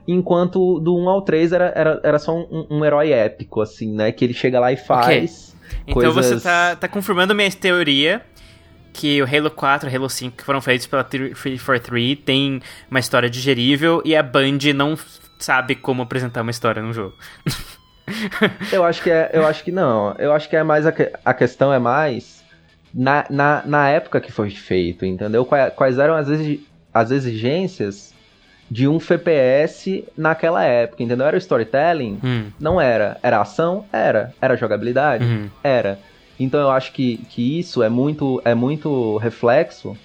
Enquanto do 1 ao 3 era, era, era só um, um herói épico, assim, né? Que ele chega lá e faz. Então coisas... você tá, tá confirmando minha teoria que o Halo 4 e o Halo 5 que foram feitos pela 343 tem uma história digerível e a Band não sabe como apresentar uma história num jogo. Eu acho que é, eu acho que não. Eu acho que é mais a, a questão é mais na, na, na época que foi feito, entendeu? Quais, eram as, exi- as exigências de um FPS naquela época, entendeu? Era o storytelling? Hum. Não era. Era ação? Era. Era jogabilidade? Uhum. Era. Então eu acho que, que isso é muito, é muito reflexo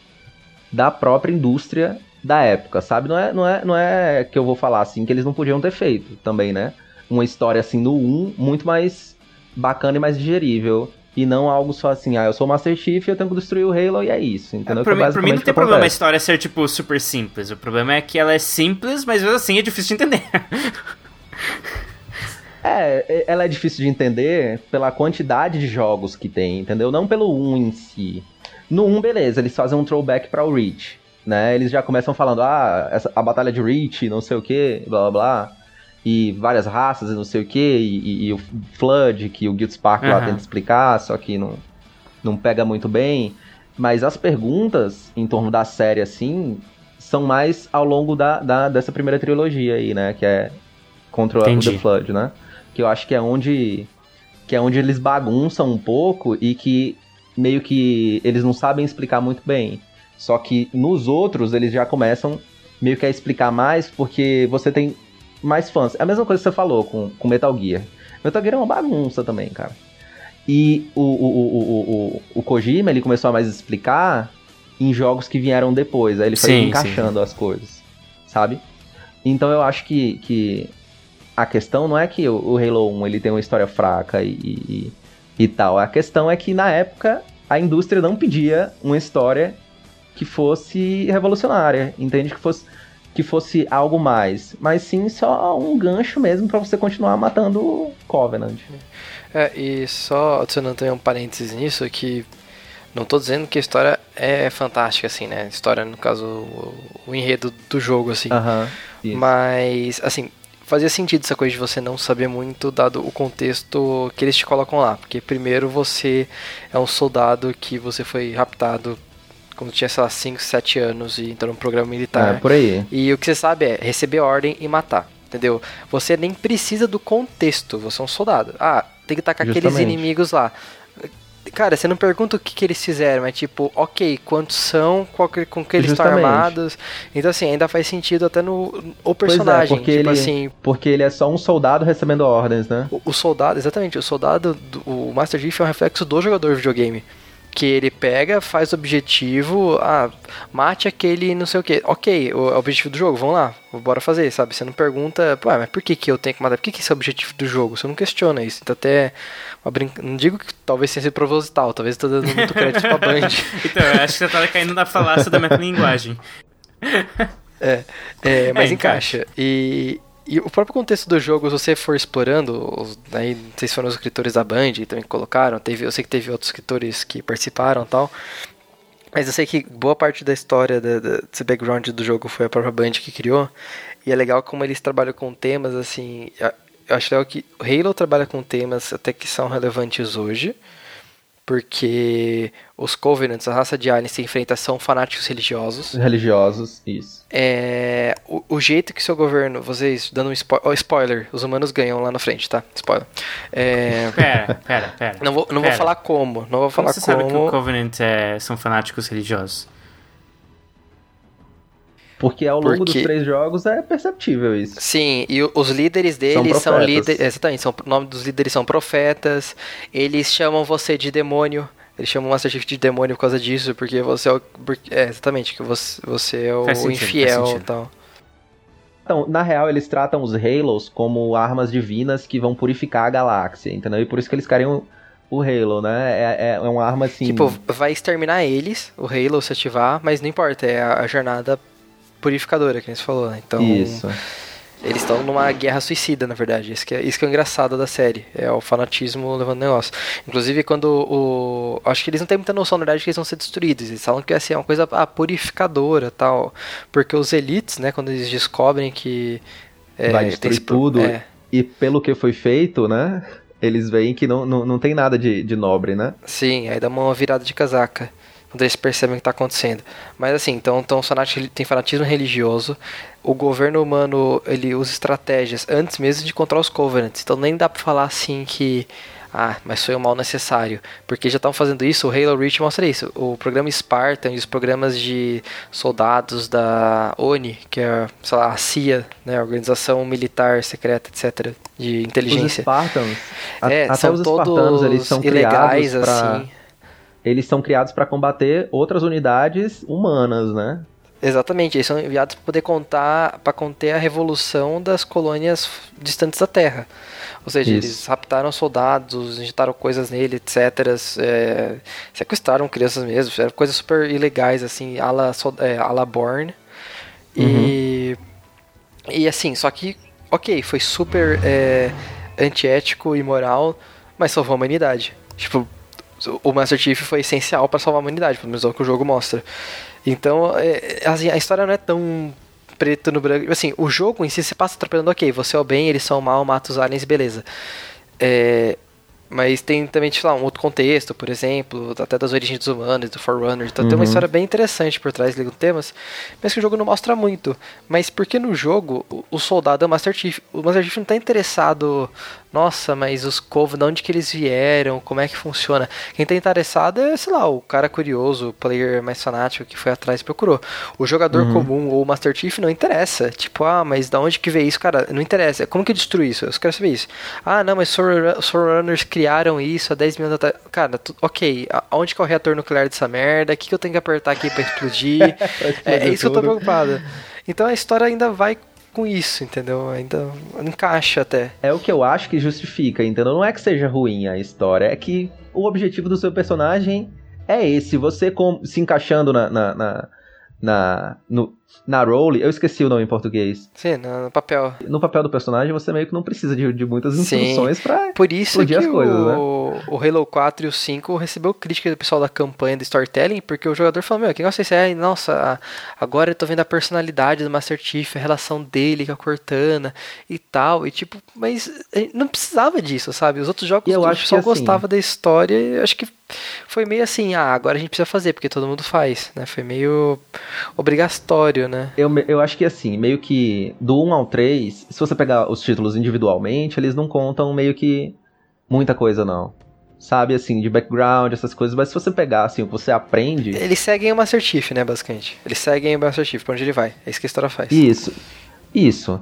da própria indústria da época, sabe? Não é, não, é, não é que eu vou falar assim que eles não podiam ter feito também, né? Uma história assim no 1 muito mais bacana e mais digerível. E não algo só assim, ah, eu sou o Master Chief e eu tenho que destruir o Halo e é isso, entendeu? Pra Que mim, é pra mim não basicamente o tem problema a história ser, tipo, super simples. O problema é que ela é simples, mas mesmo assim é difícil de entender. É, ela é difícil de entender pela quantidade de jogos que tem, entendeu? Não pelo 1 em si. No 1, beleza, eles fazem um throwback para o Reach, né? Eles já começam falando, ah, essa, a batalha de Reach, não sei o que, blá blá blá. E várias raças e não sei o que, e, e- o Flood, que o Guild Spark lá Aham. tenta explicar, só que não, não pega muito bem. Mas as perguntas em torno da série, assim, são mais ao longo da, da- dessa primeira trilogia aí, né? Que é contra o Entendi. The Flood, né? Que eu acho que é onde que é onde eles bagunçam um pouco e que meio que eles não sabem explicar muito bem. Só que nos outros eles já começam meio que a explicar mais porque você tem mais fãs. É a mesma coisa que você falou com, com Metal Gear. Metal Gear é uma bagunça também, cara. E o, o, o, o, o, Kojima ele começou a mais explicar em jogos que vieram depois. Aí ele foi Sim, encaixando as coisas, sabe? Então eu acho que, que a questão não é que o, o Halo 1 ele tem uma história fraca e, e, e tal. A questão é que na época a indústria não pedia uma história que fosse revolucionária, entende? Que fosse, que fosse algo mais. Mas sim só um gancho mesmo pra você continuar matando o Covenant. É, e só adicionando também um parênteses nisso, que não tô dizendo que a história é fantástica, assim, né? A história, no caso, o, enredo do jogo, assim. Mas, assim, fazia sentido essa coisa de você não saber muito, dado o contexto que eles te colocam lá. Porque, primeiro, você é um soldado que você foi raptado quando tinha, sei lá, 5, 7 anos e entrou no programa militar. É, por aí. E o que você sabe é receber ordem e matar. Entendeu? Você nem precisa do contexto, você é um soldado. Ah, tem que tacar aqueles Justamente. inimigos lá. Cara, você não pergunta o que, que eles fizeram, é tipo, ok, quantos são, qual que, com que eles estão Justamente. armados. Então, assim, ainda faz sentido até no o é, personagem. porque, tipo ele, assim, porque ele é só um soldado recebendo ordens, né? o, o soldado, exatamente, o soldado, do, o Master Chief é um reflexo do jogador de videogame. Que ele pega, faz objetivo, ah, mate aquele não sei o que. Ok, o objetivo do jogo, vamos lá, bora fazer, sabe? Você não pergunta, pô, mas por que, que eu tenho que matar? Por que, que esse é o objetivo do jogo? Você não questiona isso. Então até uma. Não digo que talvez tenha sido proposital, talvez eu tô dando muito crédito pra Band. então, eu acho que você tá caindo na falácia da metalinguagem. é, é, mas é, encaixa. encaixa. E, e o próprio contexto do jogo, se você for explorando, os, sei se foram os escritores da Band também que colocaram, teve, eu sei que teve outros escritores que participaram e tal. Mas eu sei que boa parte da história da, da, desse background do jogo foi a própria Band que criou. E é legal como eles trabalham com temas assim. Eu acho legal que o Halo trabalha com temas até que são relevantes hoje porque os Covenants, a raça de aliens, se enfrenta são fanáticos religiosos. Religiosos, isso. É, o, o jeito que seu governo, vocês, dando um spo oh, spoiler, os humanos ganham lá na frente, tá? Spoiler. É, pera, pera, pera. Não vou, não pera. vou falar como, não vou falar como. Você como. sabe que o Covenant é, são fanáticos religiosos? Porque ao longo Porque... dos três jogos é perceptível isso. Sim, e os líderes deles são, são líderes. Exatamente, são, o nome dos líderes são profetas. Eles chamam você de demônio. Eles chamam o Master Chief de demônio por causa disso, porque você é o. Porque, é, exatamente, que você, você é o faz infiel e tal. Então, na real, eles tratam os Halos como armas divinas que vão purificar a galáxia, entendeu? E por isso que eles querem o Halo, né? É, é, é uma arma assim. Tipo, vai exterminar eles, o Halo, se ativar, mas não importa, é a, a jornada purificadora, que a gente falou, né? Então. Isso. Eles estão numa guerra suicida, na verdade. Isso que, é, isso que é o engraçado da série. É o fanatismo levando negócio. Inclusive, quando o. Acho que eles não têm muita noção, na verdade, que eles vão ser destruídos. Eles falam que assim, é uma coisa ah, purificadora tal. Porque os elites, né, quando eles descobrem que. É, Vai destruir tudo. É. E pelo que foi feito, né? Eles veem que não, não, não tem nada de, de nobre, né? Sim, aí dá uma virada de casaca quando eles percebem o que está acontecendo. Mas assim, então, então tem fanatismo religioso. O governo humano ele usa estratégias antes mesmo de encontrar os Covenants. Então nem dá para falar assim que ah, mas foi um mal necessário. Porque já estão fazendo isso, o Halo Reach mostra isso. O programa Spartan e os programas de soldados da ONI, que é sei lá, a CIA, né, a Organização Militar Secreta, etc., de inteligência. Os Spartans, é, até são os todos eles são ilegais, pra... assim eles são criados para combater outras unidades humanas, né? Exatamente, eles são enviados para poder contar, para conter a revolução das colônias distantes da Terra. Ou seja, Isso. eles raptaram soldados, injetaram coisas nele, etc. É, sequestraram crianças mesmo, fizeram coisas super ilegais, assim, a la, é, a la Born. E, uhum. e assim, só que, ok, foi super é, antiético e moral, mas salvou a humanidade. Tipo, o Master Chief foi essencial para salvar a humanidade, pelo menos é o que o jogo mostra. Então, é, assim, a história não é tão preto no branco. Assim, o jogo em si se passa atropelando, ok, você é o bem, eles são o mal, mata os aliens, beleza. É, mas tem também, sei lá, um outro contexto, por exemplo, até das origens dos humanos, do Forerunner. Então uhum. tem uma uhum. história bem interessante por trás de temas, mas que o jogo não mostra muito. Mas porque no jogo, o, soldado é o Master Chief. O Master Chief não está interessado nossa, mas os Cove, de onde que eles vieram, como é que funciona. Quem tá interessado é, sei lá, o cara curioso, o player mais fanático que foi atrás e procurou. O jogador uhum. comum ou o Master Chief não interessa. Tipo, ah, mas da onde que veio isso, cara? Não interessa. Como que eu destruo isso? Eu quero saber isso. Ah, não, mas os Runners criaram isso há 10 minutos atrás. Cara, tu, ok, aonde que é o reator nuclear dessa merda? O que, que eu tenho que apertar aqui pra explodir? é, é isso que eu tô preocupado. Então a história ainda vai com isso, entendeu? Ainda encaixa até. É o que eu acho que justifica, entendeu? Não é que seja ruim a história, é que o objetivo do seu personagem é esse. Você com, se encaixando na, na, na, na no, na role, eu esqueci o nome em português. Sim, no, papel. No papel do personagem, você meio que não precisa de, de muitas instruções Sim. pra Por isso que as coisas, o, né? o Halo 4 e o 5 recebeu crítica do pessoal da campanha do storytelling, porque o jogador falou, meu, que negócio é esse? É, nossa, agora eu tô vendo a personalidade do Master Chief, a relação dele com a Cortana e tal, e tipo, mas eh, não precisava disso, sabe? Os outros jogos eu acho que, assim, gostava da história, e acho que foi meio assim, ah, agora a gente precisa fazer, porque todo mundo faz, né? Foi meio obrigatório, né? Eu, eu acho que assim, meio que do 1 ao 3, se você pegar os títulos individualmente, eles não contam meio que muita coisa, não. Sabe, assim, de background, essas coisas, mas se você pegar, assim, o que você aprende... Eles seguem o Master Chief, né, basicamente. Eles seguem o Master Chief, pra onde ele vai. É isso que a história faz. Isso, isso.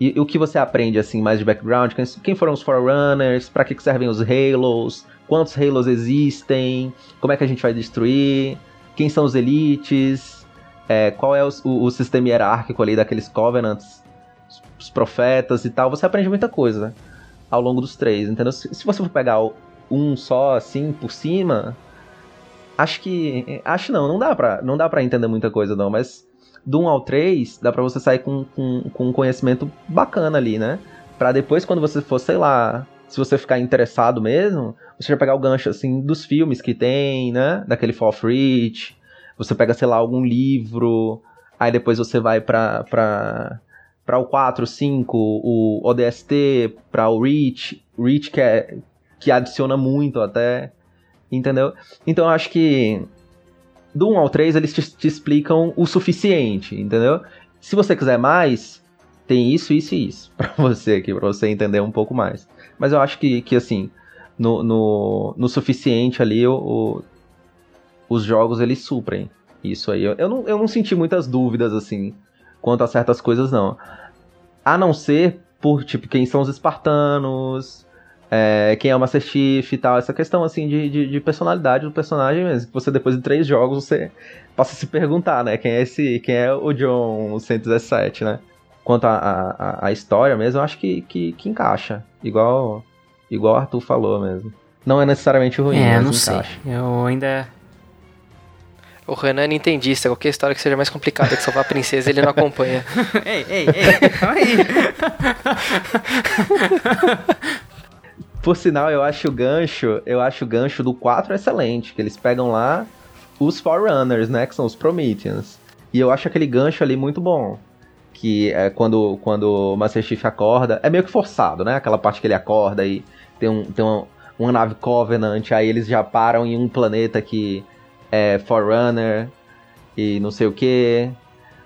E, o que você aprende, assim, mais de background, quem foram os Forerunners, pra que servem os Halos, quantos Halos existem, como é que a gente vai destruir, quem são os elites, é, qual é o, o, o, sistema hierárquico ali daqueles Covenants, os profetas e tal. Você aprende muita coisa ao longo dos três, entendeu? Se, se você for pegar um só assim por cima, acho que. Acho não, não dá pra, não dá pra entender muita coisa não, mas do 1 ao 3 dá pra você sair com, com, com um conhecimento bacana ali, né? Pra depois, quando você for, sei lá, se você ficar interessado mesmo, você já pegar o gancho, assim, dos filmes que tem, né? Daquele Fall of Reach. Você pega, sei lá, algum livro. Aí depois você vai pra, pra, pra o 4, 5, o ODST, pra o Reach. Reach que, é, que adiciona muito até. Entendeu? Então eu acho que do 1 ao 3 eles te, te explicam o suficiente, entendeu? Se você quiser mais, tem isso, isso e isso para você aqui, para você entender um pouco mais. Mas eu acho que, que assim, no, no, no suficiente ali, o, os jogos eles suprem isso aí. Eu, eu, não, eu não senti muitas dúvidas, assim, quanto a certas coisas, não. A não ser por, tipo, quem são os espartanos, é, quem é o Master Chief e tal. Essa questão, assim, de, de, de, personalidade do personagem mesmo. Que você, depois de três jogos, você passa a se perguntar, né? Quem é esse, quem é o John 117, né? Quanto à a, a, a, história mesmo, eu acho que, que, que encaixa. Igual Igual o Arthur falou mesmo. Não é necessariamente ruim, é, mas não encaixa. sei. Eu ainda. O Renan é nintendista, qualquer história que seja mais complicada que salvar a princesa, ele não acompanha. ei, ei, ei, calma aí. Por sinal, eu acho o gancho, eu acho o gancho do 4 excelente, que eles pegam lá os Forerunners, né, que são os Prometheans. E eu acho aquele gancho ali muito bom que é quando, quando o Master Chief acorda, é meio que forçado, né? Aquela parte que ele acorda e tem, um, tem uma, uma nave Covenant, aí eles já param em um planeta que é Forerunner e não sei o que.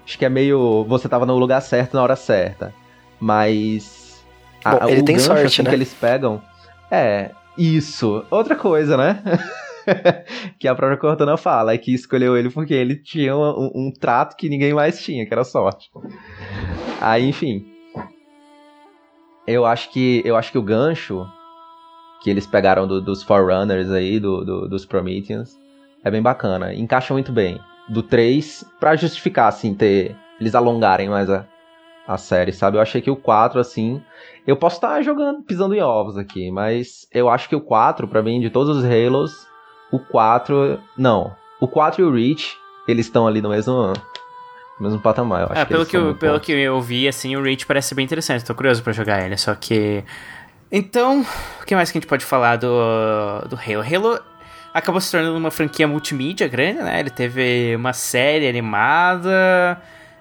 Acho que é meio. Você tava no lugar certo na hora certa. Mas. Bom, a, ele tem sorte, assim, né? que eles pegam. É, isso. Outra coisa, né? que a própria Cortana fala, é que escolheu ele porque ele tinha um, um, trato que ninguém mais tinha, que era sorte. Aí, enfim. Eu acho que eu acho que o gancho que eles pegaram do, dos Forerunners aí, do, do, dos Prometheans, é bem bacana. Encaixa muito bem. Do 3, pra justificar, assim, ter. Eles alongarem mais a, a série, sabe? Eu achei que o 4, assim. Eu posso estar jogando, pisando em ovos aqui, mas eu acho que o 4, para mim, de todos os Halos, o 4. Não. O 4 e o Reach, eles estão ali no mesmo. No mesmo patamar, eu acho. É, que pelo, que eu, pelo que eu vi, assim, o Reach parece bem interessante. Tô curioso para jogar ele, só que. Então, o que mais que a gente pode falar do, do Halo? Halo acabou se tornando uma franquia multimídia grande, né? Ele teve uma série animada,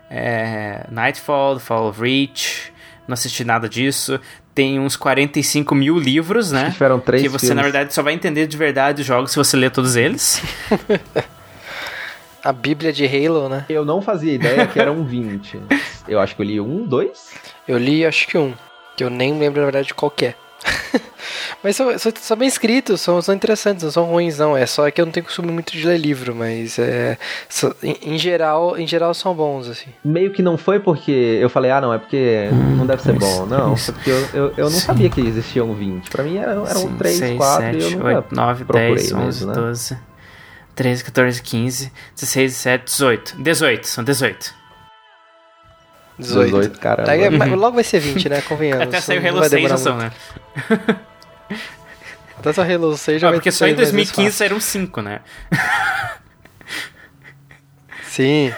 é, Nightfall, The Fall of Reach, não assisti nada disso tem uns 45 mil livros, né? Que tiveram três Que você, filmes. na verdade, só vai entender de verdade os jogos se você ler todos eles. A Bíblia de Halo, né? Eu não fazia ideia que eram 20. Eu acho que eu li um, dois? Eu li, acho que um. Que eu nem lembro, na verdade, qual é. mas são, são, são, bem escritos, são, são interessantes, não são ruins, não. É só que eu não tenho costume muito de ler livro, mas é, em, em, geral, em geral são bons, assim. Meio que não foi porque eu falei, ah, não, é porque hum, não deve ser bom. Não, foi porque eu, eu, eu não Sim. sabia que existiam 20. Pra mim eram, eram Sim, 3, 6, 4 7, e eu nunca 8, 9, 10, 11, mesmo, né? 12, 13, 14, 15, 16, 17, 18. 18, são 18. 18. 18 caramba. Daí, logo vai ser 20, né? Convenhamos. Até sair o Halo 6 já são, né? Até só Halo 6 já ah, vai Porque só em 2015 saíram 5, né? Sim.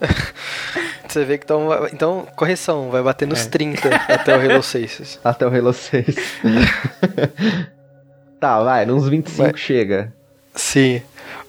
Você vê que então, então, correção, vai bater nos é. 30 até o Halo 6. Até o Halo 6. tá, vai, nos 25 vai. chega. Sim.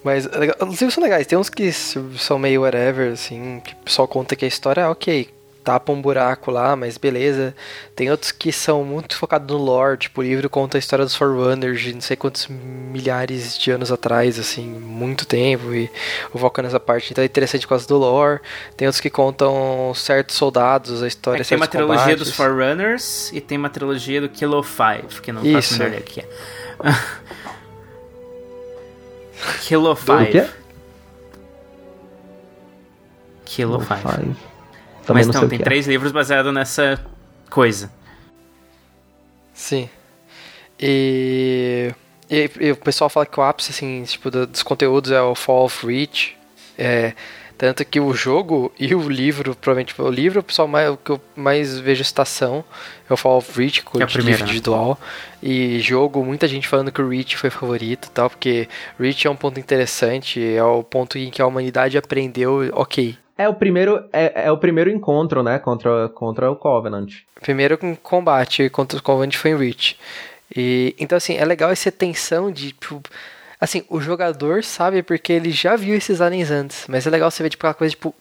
Mas os livros são legais. Tem uns que são meio whatever, assim, que pessoal conta que a história é ok. Tapa um buraco lá, mas beleza. Tem outros que são muito focados no lore, tipo, o livro conta a história dos Forerunners de não sei quantos milhares de anos atrás, assim, muito tempo, e o foco nessa parte. Então é interessante por causa do lore. Tem outros que contam certos soldados, a história, é Tem uma combates. trilogia dos Forerunners e tem uma trilogia do Kilo 5, que não Isso. faço ideia que é. Kilo 5. Kilo 5. Mas não, tem três é. livros baseados nessa coisa. Sim. E E, e o pessoal fala que o ápice, assim, tipo, do- dos conteúdos é o Fall of Reach. É, tanto que o jogo e o livro, provavelmente o livro, o pessoal mais, o que eu mais vejo citação é o Fall of Reach, com é o livro né? individual. E jogo, muita gente falando que o Reach foi favorito e tal, porque Reach é um ponto interessante, é o ponto em que a humanidade aprendeu, ok, É o primeiro, é, é o primeiro encontro, né, contra, contra o Covenant. Primeiro com combate contra o Covenant foi em Reach. E, então, assim, é legal essa tensão de, tipo, assim, o jogador sabe porque ele já viu esses aliens antes, mas é legal você ver, tipo, aquela coisa, tipo,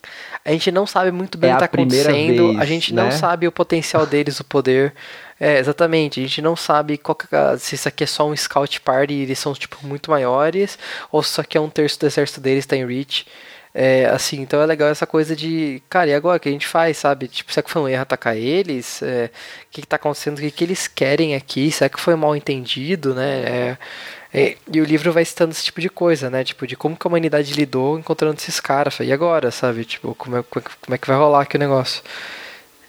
a gente não sabe muito bem É o que a tá acontecendo, a vez, gente né? não sabe o potencial deles, o poder. É, exatamente, a gente não sabe qual que é, se isso aqui é só um scout party e eles são, tipo, muito maiores, ou se isso aqui é um terço do exército deles tá em Reach. É, assim, então é legal essa coisa de, cara, e agora o que a gente faz, sabe? Tipo, será que foi um erro atacar eles? É, o que, que tá acontecendo? O que, que eles querem aqui? Será que foi mal entendido, né? É, é, e o livro vai citando esse tipo de coisa, né? Tipo, de como que a humanidade lidou encontrando esses caras. E agora, sabe? Tipo, como é, como é que vai rolar aqui o negócio?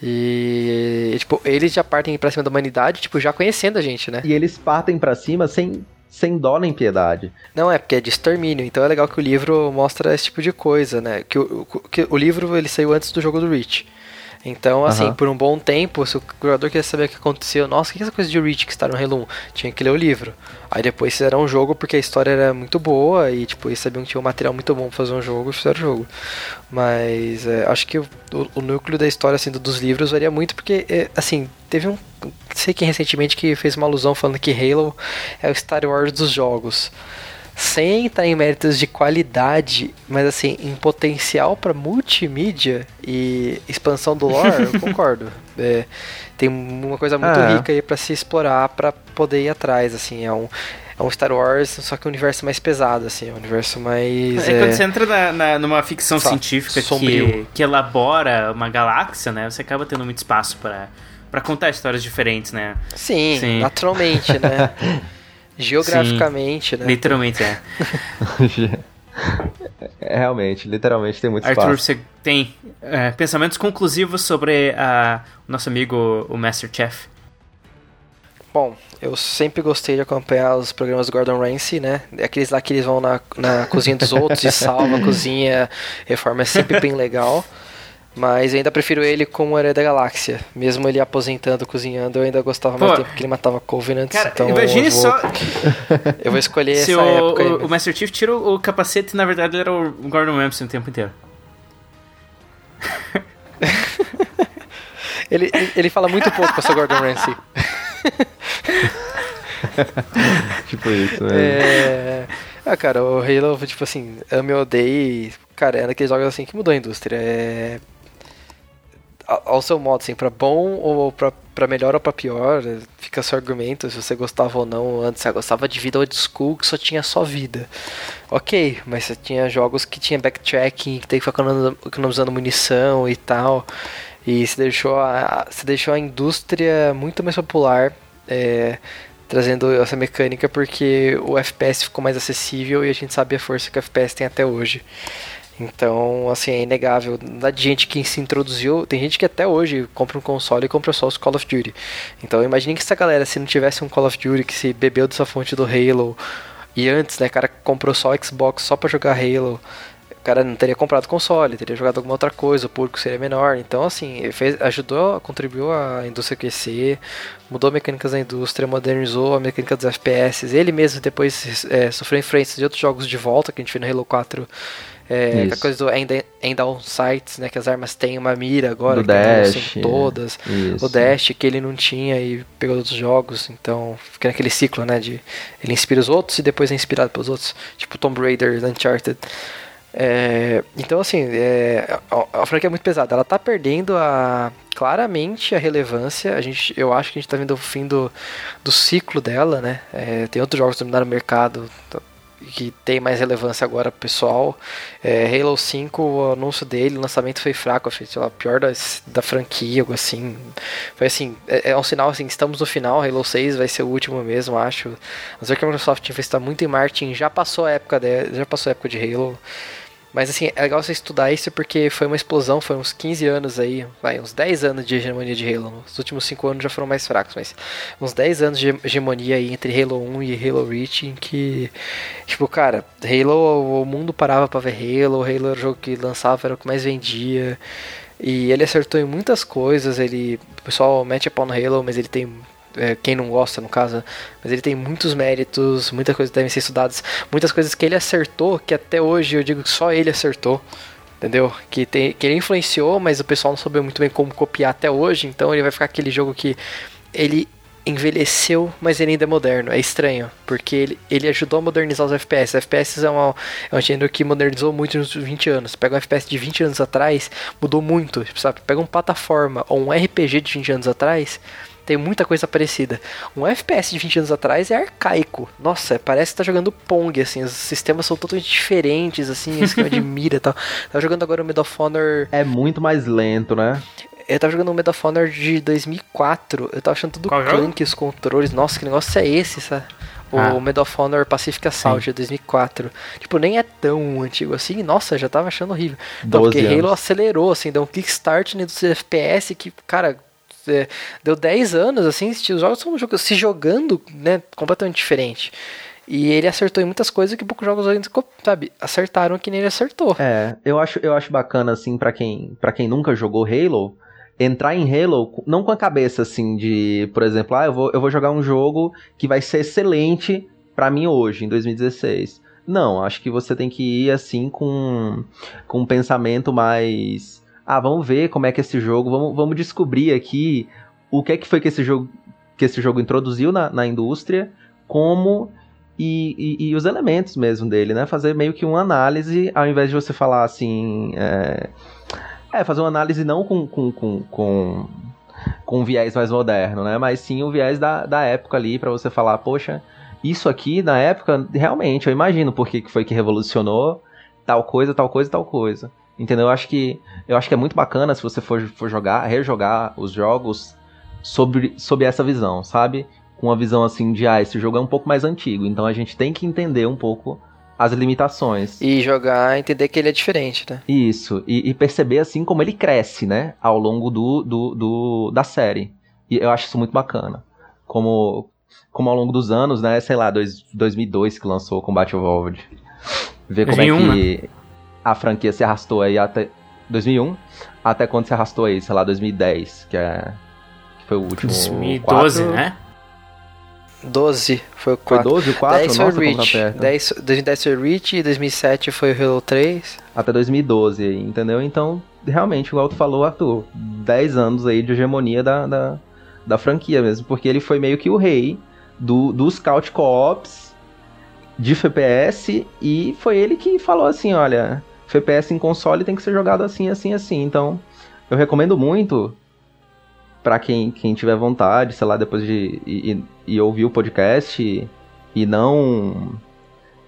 E, tipo, eles já partem pra cima da humanidade, tipo, já conhecendo a gente, né? E eles partem pra cima sem, sem dó nem piedade. Não, é porque é de extermínio, então é legal que o livro mostra esse tipo de coisa, né? Que o, o- que o livro ele saiu antes do jogo do Reach. Então, assim, por um bom tempo, se o jogador queria saber o que aconteceu, nossa, o que é essa coisa de Reach que está no Halo 1? Tinha que ler o livro. Aí depois fizeram um jogo porque a história era muito boa e, tipo, eles sabiam que tinha um material muito bom pra fazer um jogo e fizeram o jogo. Mas é, acho que o, o- núcleo da história, assim, do- dos livros varia muito porque, é, assim, teve um. Sei quem recentemente que fez uma alusão falando que Halo é o Star Wars dos jogos sem entrar em méritos de qualidade, mas assim, em potencial para multimídia e expansão do lore, eu concordo. É, tem uma coisa muito É. rica aí para se explorar para poder ir atrás, assim, é um é um Star Wars, só que um universo mais pesado, assim, é um universo mais É, quando você entra na, na- numa ficção Só, científica que, que elabora uma galáxia, né? Você acaba tendo muito espaço pra pra contar histórias diferentes, né? Sim, Sim. naturalmente, né? Geograficamente, né? Literalmente, é. É, realmente, literalmente tem muito Arthur, espaço. você tem é, pensamentos conclusivos sobre a, o nosso amigo, o Master Chef? Bom, eu sempre gostei de acompanhar os programas do Gordon Ramsay, né? Aqueles lá que eles vão na, na cozinha dos outros e salvam a cozinha, reforma é sempre bem legal. Mas eu ainda prefiro ele como herói da galáxia. Mesmo ele aposentando, cozinhando, eu ainda gostava mais Pô, tempo que ele matava Covenants. Cara, então imagine eu vou, só. Eu vou escolher Se essa o, época aí. o, o Master Chief tira o, o capacete e na verdade ele era o Gordon Ramsay o tempo inteiro. Ele, ele- fala muito pouco com essa Gordon Ramsay. tipo isso, né? É... Ah, cara, o Halo, tipo assim, ame ou odeie, cara, é daqueles jogos assim que mudou a indústria. É... Ao seu modo, assim, pra bom ou pra, pra melhor ou pra pior, fica seu argumento se você gostava ou não. Antes você gostava de vida old school que só tinha só vida. Ok, mas você tinha jogos que tinha backtracking, que tem que ficar economizando munição e tal. E se deixou a, se deixou a indústria muito mais popular. é, trazendo essa mecânica porque o FPS ficou mais acessível e a gente sabe a força que o FPS tem até hoje. Então, assim, é inegável. Da gente que se introduziu, tem gente que até hoje compra um console e compra só os Call of Duty. Então, imagine que essa galera, se não tivesse um Call of Duty que se bebeu dessa fonte do Halo, e antes, né, cara comprou só Xbox só pra jogar Halo, o cara não teria comprado console, teria jogado alguma outra coisa, o público seria menor. Então, assim, fez, ajudou, contribuiu a indústria crescer, mudou mecânicas da indústria, modernizou a mecânica dos FPS. Ele mesmo depois é, sofreu influências de outros jogos de volta, que a gente viu no Halo 4. É, a coisa do end, end on sights, né? Que as armas têm uma mira agora, Do que não dash, são todas. isso. O dash que ele não tinha e pegou outros jogos, então fica naquele ciclo, né? De ele inspira os outros e depois é inspirado pelos outros, tipo Tomb Raider, Uncharted. É, então assim, é, a, a franquia é muito pesada. Ela tá perdendo a claramente a relevância. A gente, eu acho que a gente tá vendo o fim do, do ciclo dela, né? É, tem outros jogos que dominaram o mercado tá- que tem mais relevância agora pro pessoal. É, Halo 5, o anúncio dele, o lançamento foi fraco, foi sei lá, pior da, da franquia, algo assim. Foi assim, é, é um sinal assim, estamos no final, Halo 6 vai ser o último mesmo, acho. A não ser que a Microsoft investa muito em marketing, já passou a época de, já passou a época de Halo. Mas assim, é legal você estudar isso porque foi uma explosão, foi uns 15 anos aí, vai, uns 10 anos de hegemonia de Halo. Os últimos 5 anos já foram mais fracos, mas uns 10 anos de hegemonia aí entre Halo 1 e Halo Reach, em que, tipo, cara, Halo, o mundo parava pra ver Halo, Halo era o jogo que lançava, era o que mais vendia. E ele acertou em muitas coisas, ele. O pessoal mete a pau no Halo, mas ele tem é, quem não gosta, no caso, mas ele tem muitos méritos, muitas coisas devem ser estudadas, muitas coisas que ele acertou, que até hoje eu digo que só ele acertou, entendeu? Que, tem, que ele influenciou, mas o pessoal não soube muito bem como copiar até hoje, então ele vai ficar aquele jogo que ele envelheceu, mas ele ainda é moderno. É estranho, porque ele, ele ajudou a modernizar os FPS. FPS é, uma, é um gênero que modernizou muito nos 20 anos. Pega um FPS de 20 anos atrás, mudou muito. Sabe? Pega uma plataforma ou um RPG de 20 anos atrás, tem muita coisa parecida. Um FPS de 20 anos atrás é arcaico. Nossa, parece que tá jogando Pong, assim. Os sistemas são totalmente diferentes, assim, esquema de mira e tal. Tava jogando agora o Medal of Honor. É muito mais lento, né? Eu tava jogando o Medal of Honor de 2004. Eu tava achando tudo Qual clunky os controles. Nossa, que negócio é esse, sabe? O ah. Medal of Honor Pacific Assault de 2004. Tipo, nem é tão antigo assim. Nossa, já tava achando horrível. Então, porque anos. Halo acelerou, assim, deu um kickstart dos FPS que, cara, é, deu 10 anos, assim, os jogos estão se jogando, né, completamente diferente. E ele acertou em muitas coisas que poucos jogos ainda, sabe, acertaram que nem ele acertou. É, eu acho, eu acho bacana, assim, para quem, pra quem nunca jogou Halo, entrar em Halo não com a cabeça, assim, de, por exemplo, ah, eu vou, eu vou jogar um jogo que vai ser excelente para mim hoje, em 2016. Não, acho que você tem que ir, assim, com, com um pensamento mais ah, vamos ver como é que esse jogo, vamos, vamos descobrir aqui o que é que foi que esse jogo, que esse jogo introduziu na, na indústria, como e, e, e, os elementos mesmo dele, né? Fazer meio que uma análise, ao invés de você falar assim. É, é fazer uma análise não com, com, com, com, com um viés mais moderno, né? Mas sim o viés da, da época ali, para você falar, poxa, isso aqui na época, realmente, eu imagino por que foi que revolucionou tal coisa, tal coisa, tal coisa. Entendeu? Eu acho que eu acho que é muito bacana se você for, for jogar, rejogar os jogos sobre, sobre essa visão, sabe? Com uma visão assim de, ah, esse jogo é um pouco mais antigo, então a gente tem que entender um pouco as limitações. E jogar, entender que ele é diferente, né? Isso, e, e perceber assim como ele cresce, né? Ao longo do, do, do, da série. E eu acho isso muito bacana. Como, como ao longo dos anos, né? Sei lá, dois, 2002 que lançou o Combat Evolved. Ver como é que... Né? a franquia se arrastou aí até 2001, até quando se arrastou aí, sei lá, 2010, que é que foi o último 2012, 4. né? 12 foi o 4. Foi 12 o 4? 10 Nossa, foi Reach. 10, 2010 foi Reach e 2007 foi o Halo 3. Até 2012 aí, entendeu? Então, realmente, igual tu falou, Arthur, 10 anos aí de hegemonia da, da, da franquia mesmo, porque ele foi meio que o rei do, dos Scout Co-ops de FPS e foi ele que falou assim, olha, FPS em console tem que ser jogado assim, assim, assim. Então, eu recomendo muito para quem, quem tiver vontade, sei lá, depois de e, e ouvir o podcast e, e não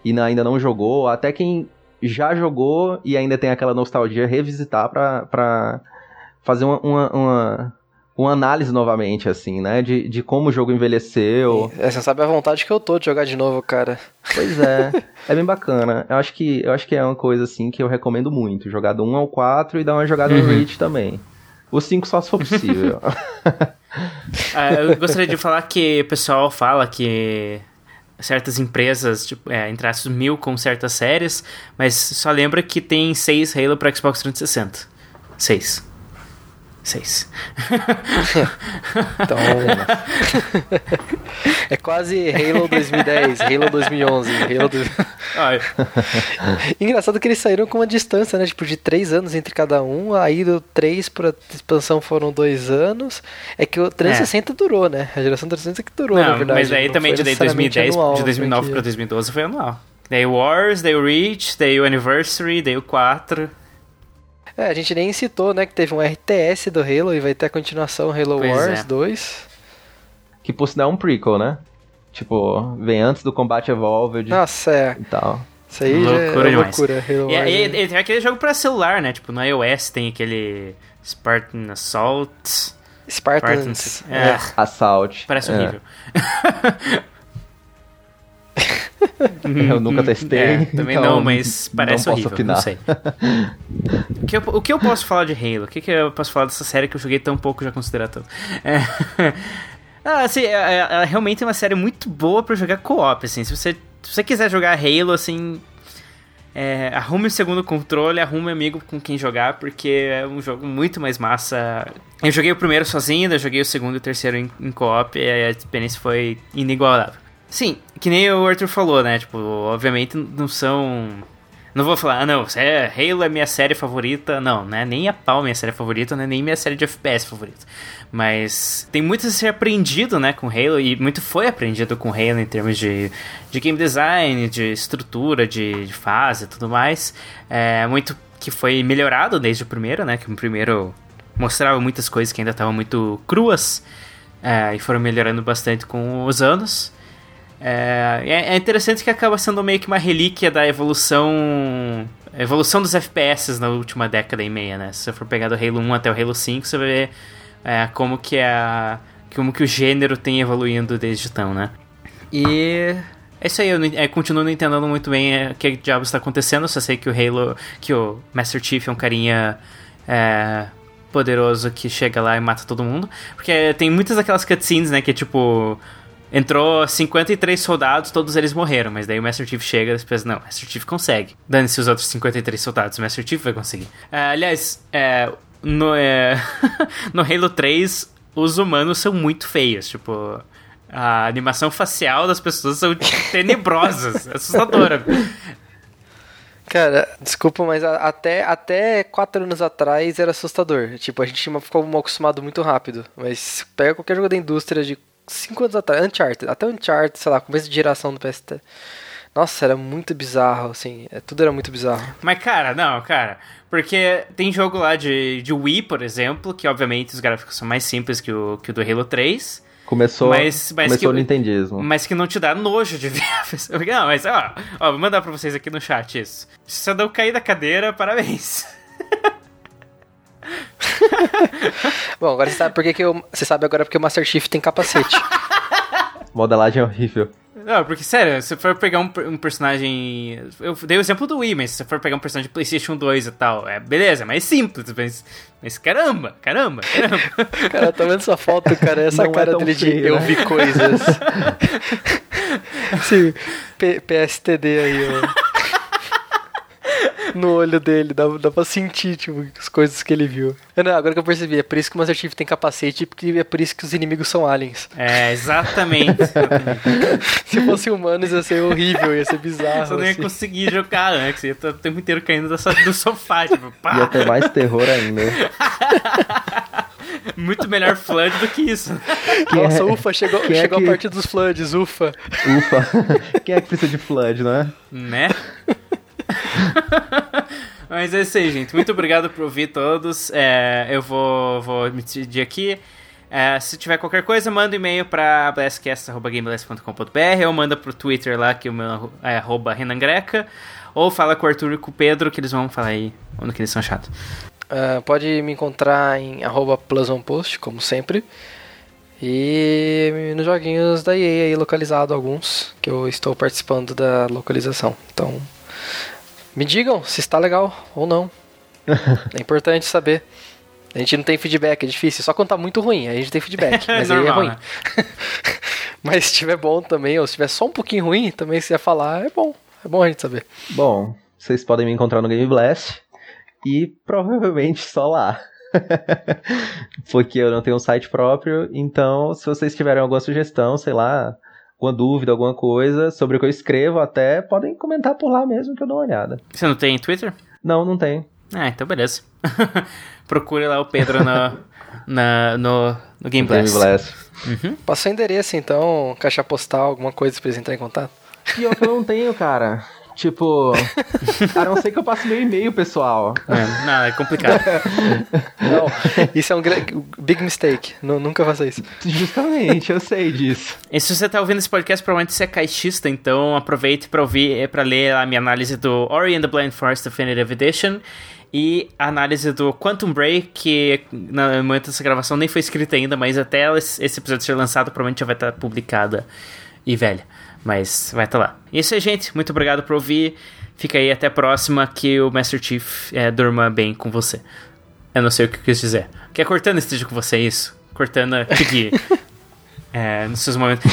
e ainda não jogou, até quem já jogou e ainda tem aquela nostalgia revisitar pra, pra fazer uma, uma, uma uma análise novamente, assim, né? De, de como o jogo envelheceu. É, você sabe a vontade que eu tô de jogar de novo, cara. Pois é, é bem bacana. Eu acho, que, eu acho que é uma coisa, assim, que eu recomendo muito. Jogar do 1 ao 4 e dar uma jogada uhum. no Reach também. O 5 só se for possível. ah, eu gostaria de falar que o pessoal fala que certas empresas, tipo, é, entre as mil com certas séries, mas só lembra que tem seis Halo para Xbox 360. Seis. Seis. então, é quase Halo 2010, Halo 2011, Halo 2000. Engraçado que eles saíram com uma distância, né? Tipo, de três anos entre cada um. Aí do 3 pra expansão foram dois anos. É que o 360 é. durou, né? A geração 360 que durou, não, na verdade. Mas aí não também de 2010, anual, de 2009 porque... pra 2012 foi anual. Daí o Wars, daí o Reach, daí o Anniversary, daí o 4. É, a gente nem citou, né, que teve um RTS do Halo e vai ter a continuação Halo pois Wars é. 2. Que por sinal é um prequel, né? Tipo, vem antes do combate Evolved. Nossa, é. E tal. Isso aí loucura é loucura. Halo e, Wars, e, e, tem aquele jogo pra celular, né? Tipo, no iOS tem aquele Spartan Assault. Spartans. Spartans é. Assault. Parece é. horrível. Eu nunca testei. É, também então não, mas parece não horrível, não sei. O que, eu, o que eu posso falar de Halo? O que, que eu posso falar dessa série que eu joguei tão pouco já considero tanto? É... Ah, assim, é, é, é realmente uma série muito boa pra jogar co-op, assim. Se você, se você quiser jogar Halo, assim... É, arrume o segundo controle, arrume amigo com quem jogar, porque é um jogo muito mais massa. Eu joguei o primeiro sozinho, eu joguei o segundo e o terceiro em, em co-op, e a experiência foi inigualável. Sim, que nem o Arthur falou, né? Tipo, obviamente não são. Não vou falar, ah, não, é, Halo é minha série favorita. Não, não é nem a pau minha série favorita, não é nem minha série de FPS favorita. Mas tem muito a ser aprendido, né, com Halo, e muito foi aprendido com Halo em termos de, de game design, de estrutura, de, de fase e tudo mais. É muito que foi melhorado desde o primeiro, né, que o primeiro mostrava muitas coisas que ainda estavam muito cruas, é, e foram melhorando bastante com os anos. É, é interessante que acaba sendo meio que uma relíquia da evolução evolução dos FPS na última década e meia, né? Se você for pegar do Halo 1 até o Halo 5, você vai ver é, como que a como que o gênero tem evoluindo desde então, né? E é isso aí, eu, eu continuo não entendendo muito bem é, o que diabos está acontecendo, só sei que o Halo, que o Master Chief é um carinha é, poderoso que chega lá e mata todo mundo, porque tem muitas daquelas cutscenes, né, que é tipo Entrou 53 soldados, todos eles morreram, mas daí o Master Chief chega e depois, não, Master Chief consegue. Dane-se os outros 53 soldados, o Master Chief vai conseguir. É, aliás, é, no, é, no Halo 3, os humanos são muito feios, tipo... A animação facial das pessoas são tenebrosas, assustadora. Cara, desculpa, mas até, até quatro anos atrás era assustador. Tipo, a gente ficou acostumado muito rápido. Mas pega qualquer jogo da indústria de cinco anos atrás, Uncharted, até Uncharted, sei lá, começo de geração do PST. Nossa, era muito bizarro, assim, é, tudo era muito bizarro. Mas, cara, não, cara. Porque tem jogo lá de, de Wii, por exemplo, que obviamente os gráficos são mais simples que o, que o do Halo 3. Começou, Mas- mas começou que- o Nintendismo. Mas que não te dá nojo de ver. a pessoa. Não, mas ó, ó, vou mandar pra vocês aqui no chat isso. Se você não cair da cadeira, parabéns. Bom, agora você sabe por que que eu, você sabe agora porque o Master Chief tem capacete. Modelagem é horrível. Não, porque, sério, se for pegar um, um personagem. Eu dei o exemplo do Wii, mas se você for pegar um personagem de PlayStation 2 e tal, é beleza, é mais simples, mas. Mas caramba, caramba, caramba. Cara, tá vendo sua foto, cara? Essa Não é cara tão dele de feio, eu né? vi coisas. Esse PSTD aí, ó. No olho dele, dá, dá pra sentir, tipo, as coisas que ele viu. Não, agora que eu percebi, é por isso que o Master Chief tem capacete, porque é por isso que os inimigos são aliens. É, exatamente. Se fossem humanos ia ser horrível, ia ser bizarro. Você não ia assim. conseguir jogar antes, ia estar o tempo inteiro caindo do so- do sofá, tipo, pá. Ia ter mais terror ainda. Muito melhor Flood do que isso. Nossa, é- ufa, chegou, quem é chegou que- a parte dos floods, ufa. Ufa. Quem é que precisa de Flood, não é? Né? Mas é isso aí, gente. Muito obrigado por ouvir todos. É, eu vou, vou me despedir aqui. É, se tiver qualquer coisa, manda um e-mail para blastcast.gameblast.com.br ou manda pro Twitter lá, que o meu é arroba Renan Greca. Ou fala com o Arthur e com o Pedro, que eles vão falar aí onde que eles são chatos. Ah, pode me encontrar em arroba plusonpost, como sempre. E nos joguinhos da EA aí localizado alguns, que eu estou participando da localização. Então, me digam se está legal ou não. É importante saber. A gente não tem feedback, é difícil. Só quando tá muito ruim, aí a gente tem feedback. Mas aí é Normal, ruim. né? mas se estiver bom também, ou se estiver só um pouquinho ruim, também se ia falar, é bom. É bom a gente saber. Bom, vocês podem me encontrar no Game Blast e provavelmente só lá. Porque eu não tenho um site próprio, então se vocês tiverem alguma sugestão, sei lá, alguma dúvida, alguma coisa sobre o que eu escrevo, até podem comentar por lá mesmo que eu dou uma olhada. Você não tem Twitter? Não, não tem. Ah, então beleza. Procure lá o Pedro no, na, no, no Game Game Blast. Blast. Uhum. Passa o endereço então, caixa postal, alguma coisa pra eles entrarem em contato. Pior que eu não tenho, cara. Tipo, a não ser que eu passe meu e-mail, pessoal. É, não, é complicado. Não, isso é um big mistake. Nu- nunca faça isso. Justamente, eu sei disso. E se você tá ouvindo esse podcast, provavelmente você é caixista, então aproveite pra ouvir, é, para ler a minha análise do Ori and the Blind Forest Definitive Edition e a análise do Quantum Break, que no momento dessa gravação nem foi escrita ainda, mas até esse esse episódio ser lançado, provavelmente já vai estar publicada e velha. Mas vai estar tá lá. E é isso aí, gente. Muito obrigado por ouvir. Fica aí até a próxima. Que o Master Chief é, durma bem com você. Eu não sei o que eu quis dizer. Que a Cortana esteja com você, é isso. Cortana, que é, nos seus momentos.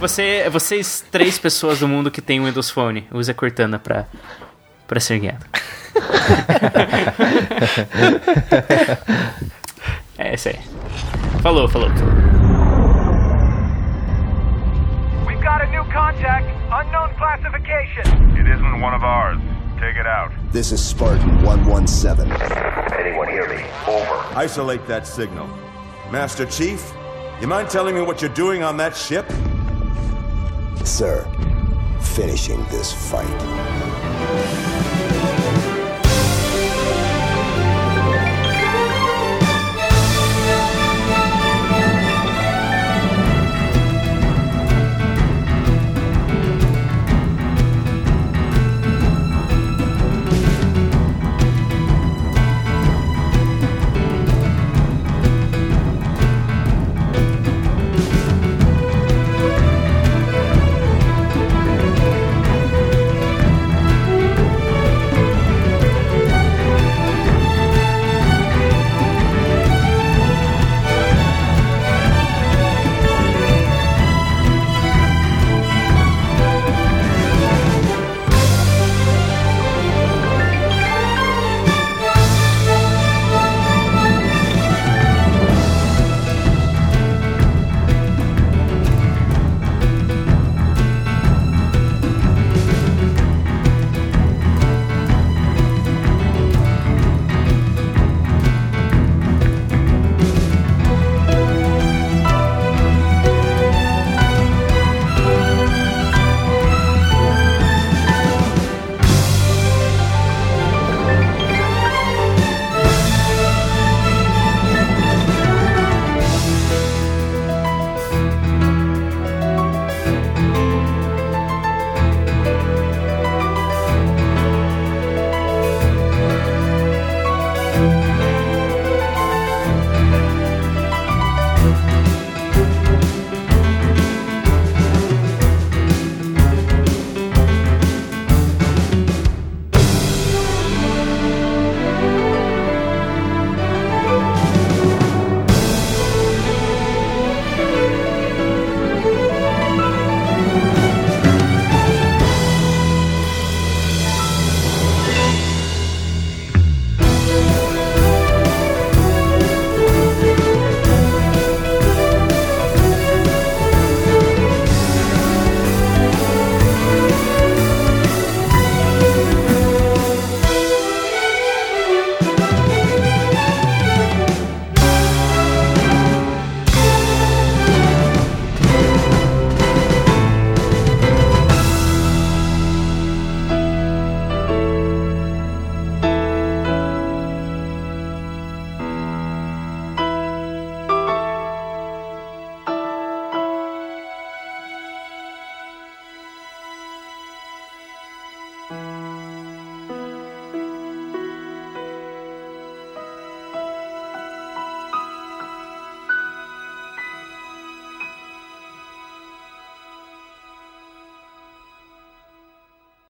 Você, vocês, três pessoas do mundo que tem um Windows Phone, use a Cortana pra, pra ser guiado. é isso aí. Falou, falou. New contact, unknown classification. It isn't one of ours. Take it out. This is Spartan 117. Anyone hear me? Over. Isolate that signal. Master Chief, you mind telling me what you're doing on that ship? Sir, finishing this fight.